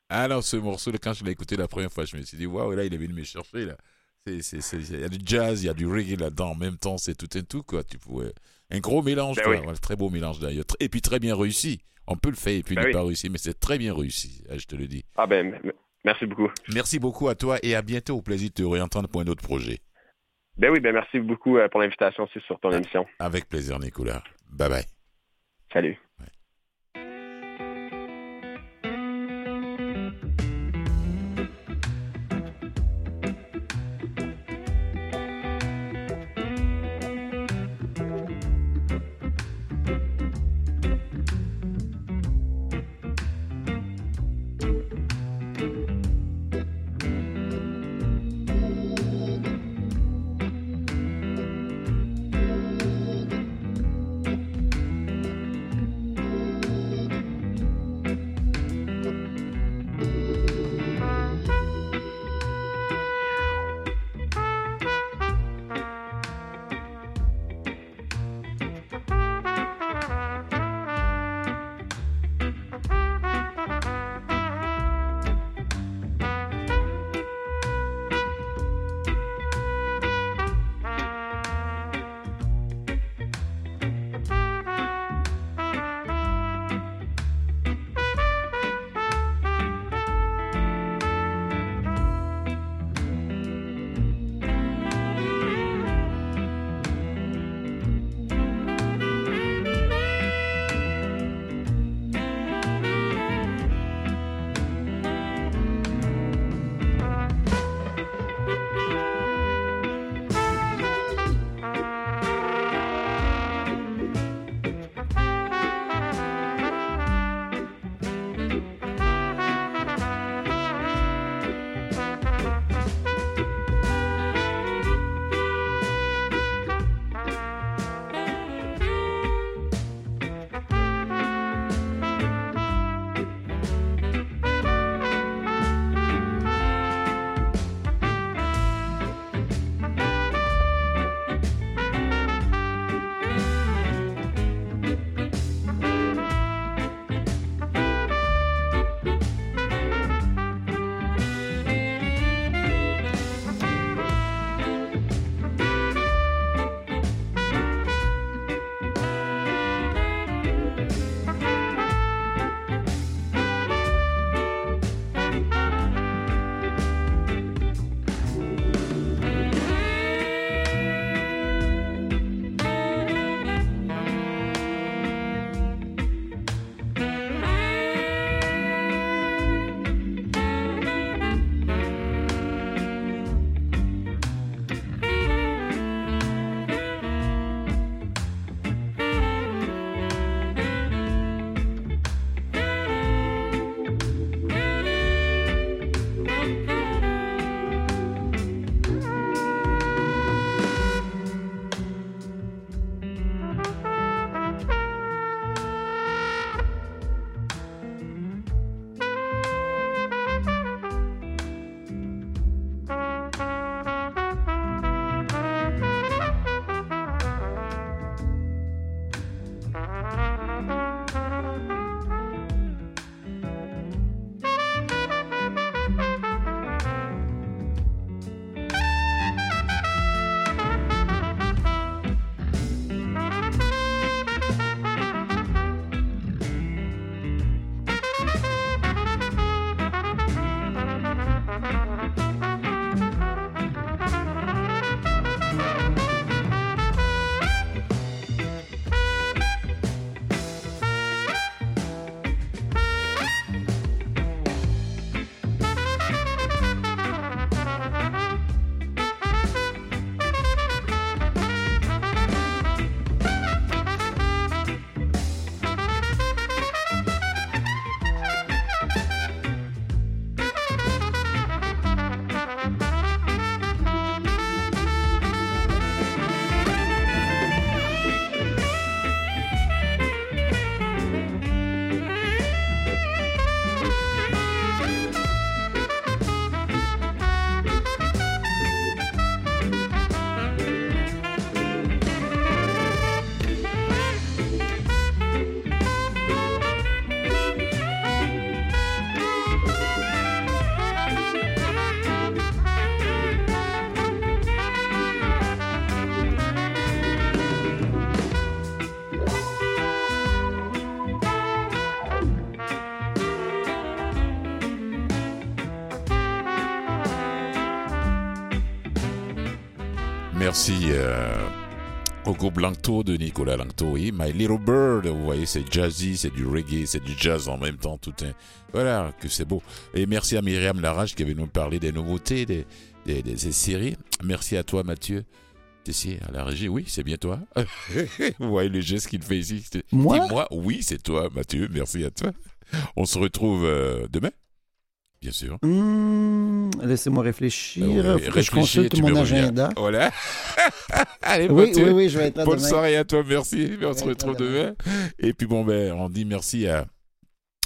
Alors, ce morceau, quand je l'ai écouté la première fois, je me suis dit, waouh, là, il est venu me chercher, là. Il y a du jazz, il y a du reggae là-dedans. En même temps, c'est tout un tout, quoi. Tu pouvais... Un gros mélange, ben quoi. très beau mélange d'ailleurs. Et puis très bien réussi. On peut le faire et puis ben il n'est pas réussi, mais c'est très bien réussi, je te le dis. Ah ben, merci beaucoup. Merci beaucoup à toi et à bientôt. Au plaisir de te réentendre pour un autre projet. Ben oui, ben merci beaucoup euh, pour l'invitation aussi sur ton émission. Avec plaisir, Nicolas. Bye bye. Salut. Merci euh, au groupe Langto de Nicolas Langto. Oui, My Little Bird, vous voyez, c'est jazzy, c'est du reggae, c'est du jazz en même temps. Tout un... Voilà, que c'est beau. Et merci à Myriam Larage qui avait nous parlé des nouveautés, des, des, des séries. Merci à toi, Mathieu. Tessier, à la régie, oui, c'est bien toi. <laughs> vous voyez le geste qu'il fait ici. Moi? Dis-moi, oui, c'est toi, Mathieu. Merci à toi. On se retrouve euh, demain, bien sûr. Hmm, Laissez-moi réfléchir. Euh, Faut que je consulte mon agenda. Voilà. <laughs> Allez, Oui, Mathieu. oui, oui, je vais être là Bonne demain. soirée à toi, merci. On se retrouve demain. demain. Et puis bon, ben, on dit merci à,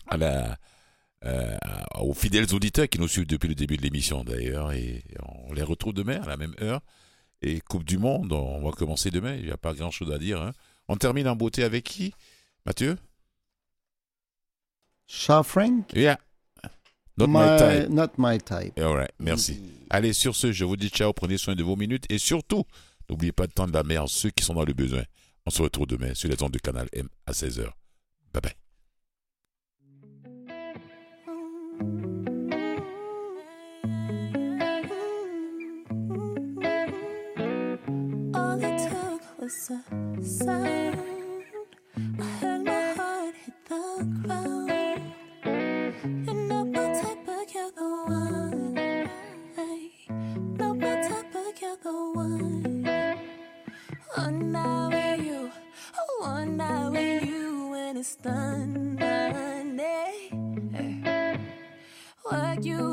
à la, euh, aux fidèles auditeurs qui nous suivent depuis le début de l'émission d'ailleurs. Et on les retrouve demain à la même heure. Et Coupe du Monde, on va commencer demain. Il n'y a pas grand chose à dire. hein. On termine en beauté avec qui Mathieu? Shaw Frank? Yeah. Not my, type. Not my type. All right, merci. Allez, sur ce, je vous dis ciao, prenez soin de vos minutes et surtout, n'oubliez pas de tendre la main à ceux qui sont dans le besoin. On se retrouve demain sur les ondes de Canal M à 16h. Bye bye. All it took was a sound. I heard my heart hit the ground. Not type, but you're the one. Not type, but you're the one. One night with you, night with you, it's hey. Eh? What you've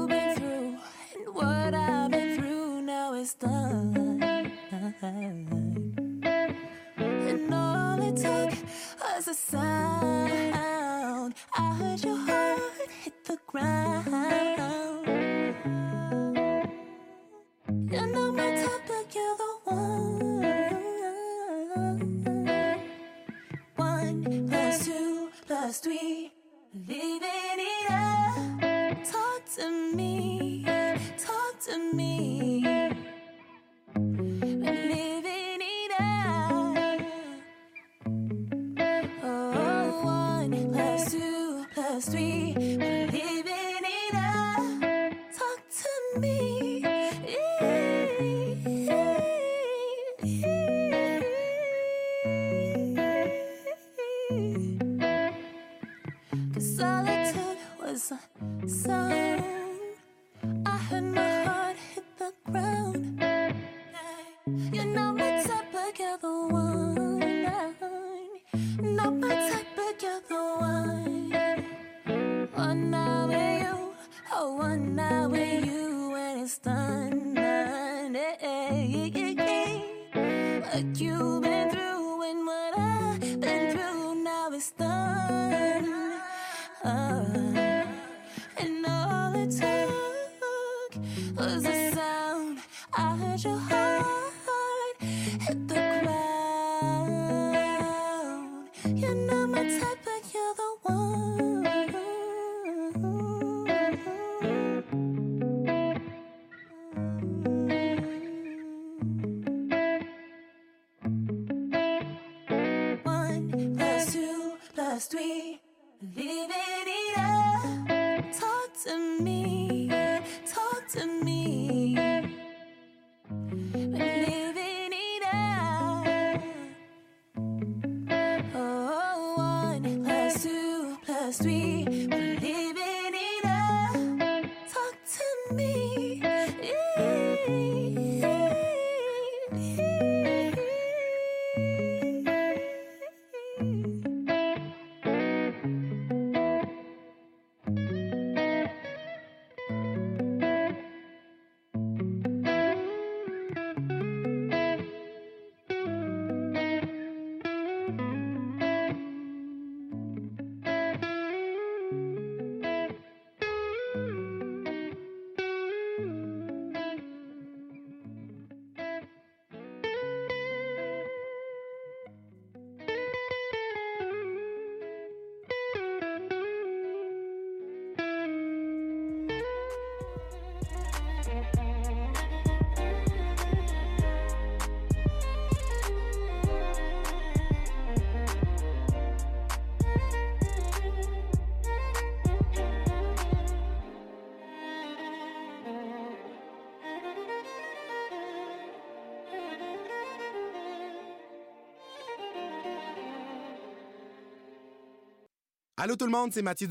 Allô tout le monde, c'est Mathieu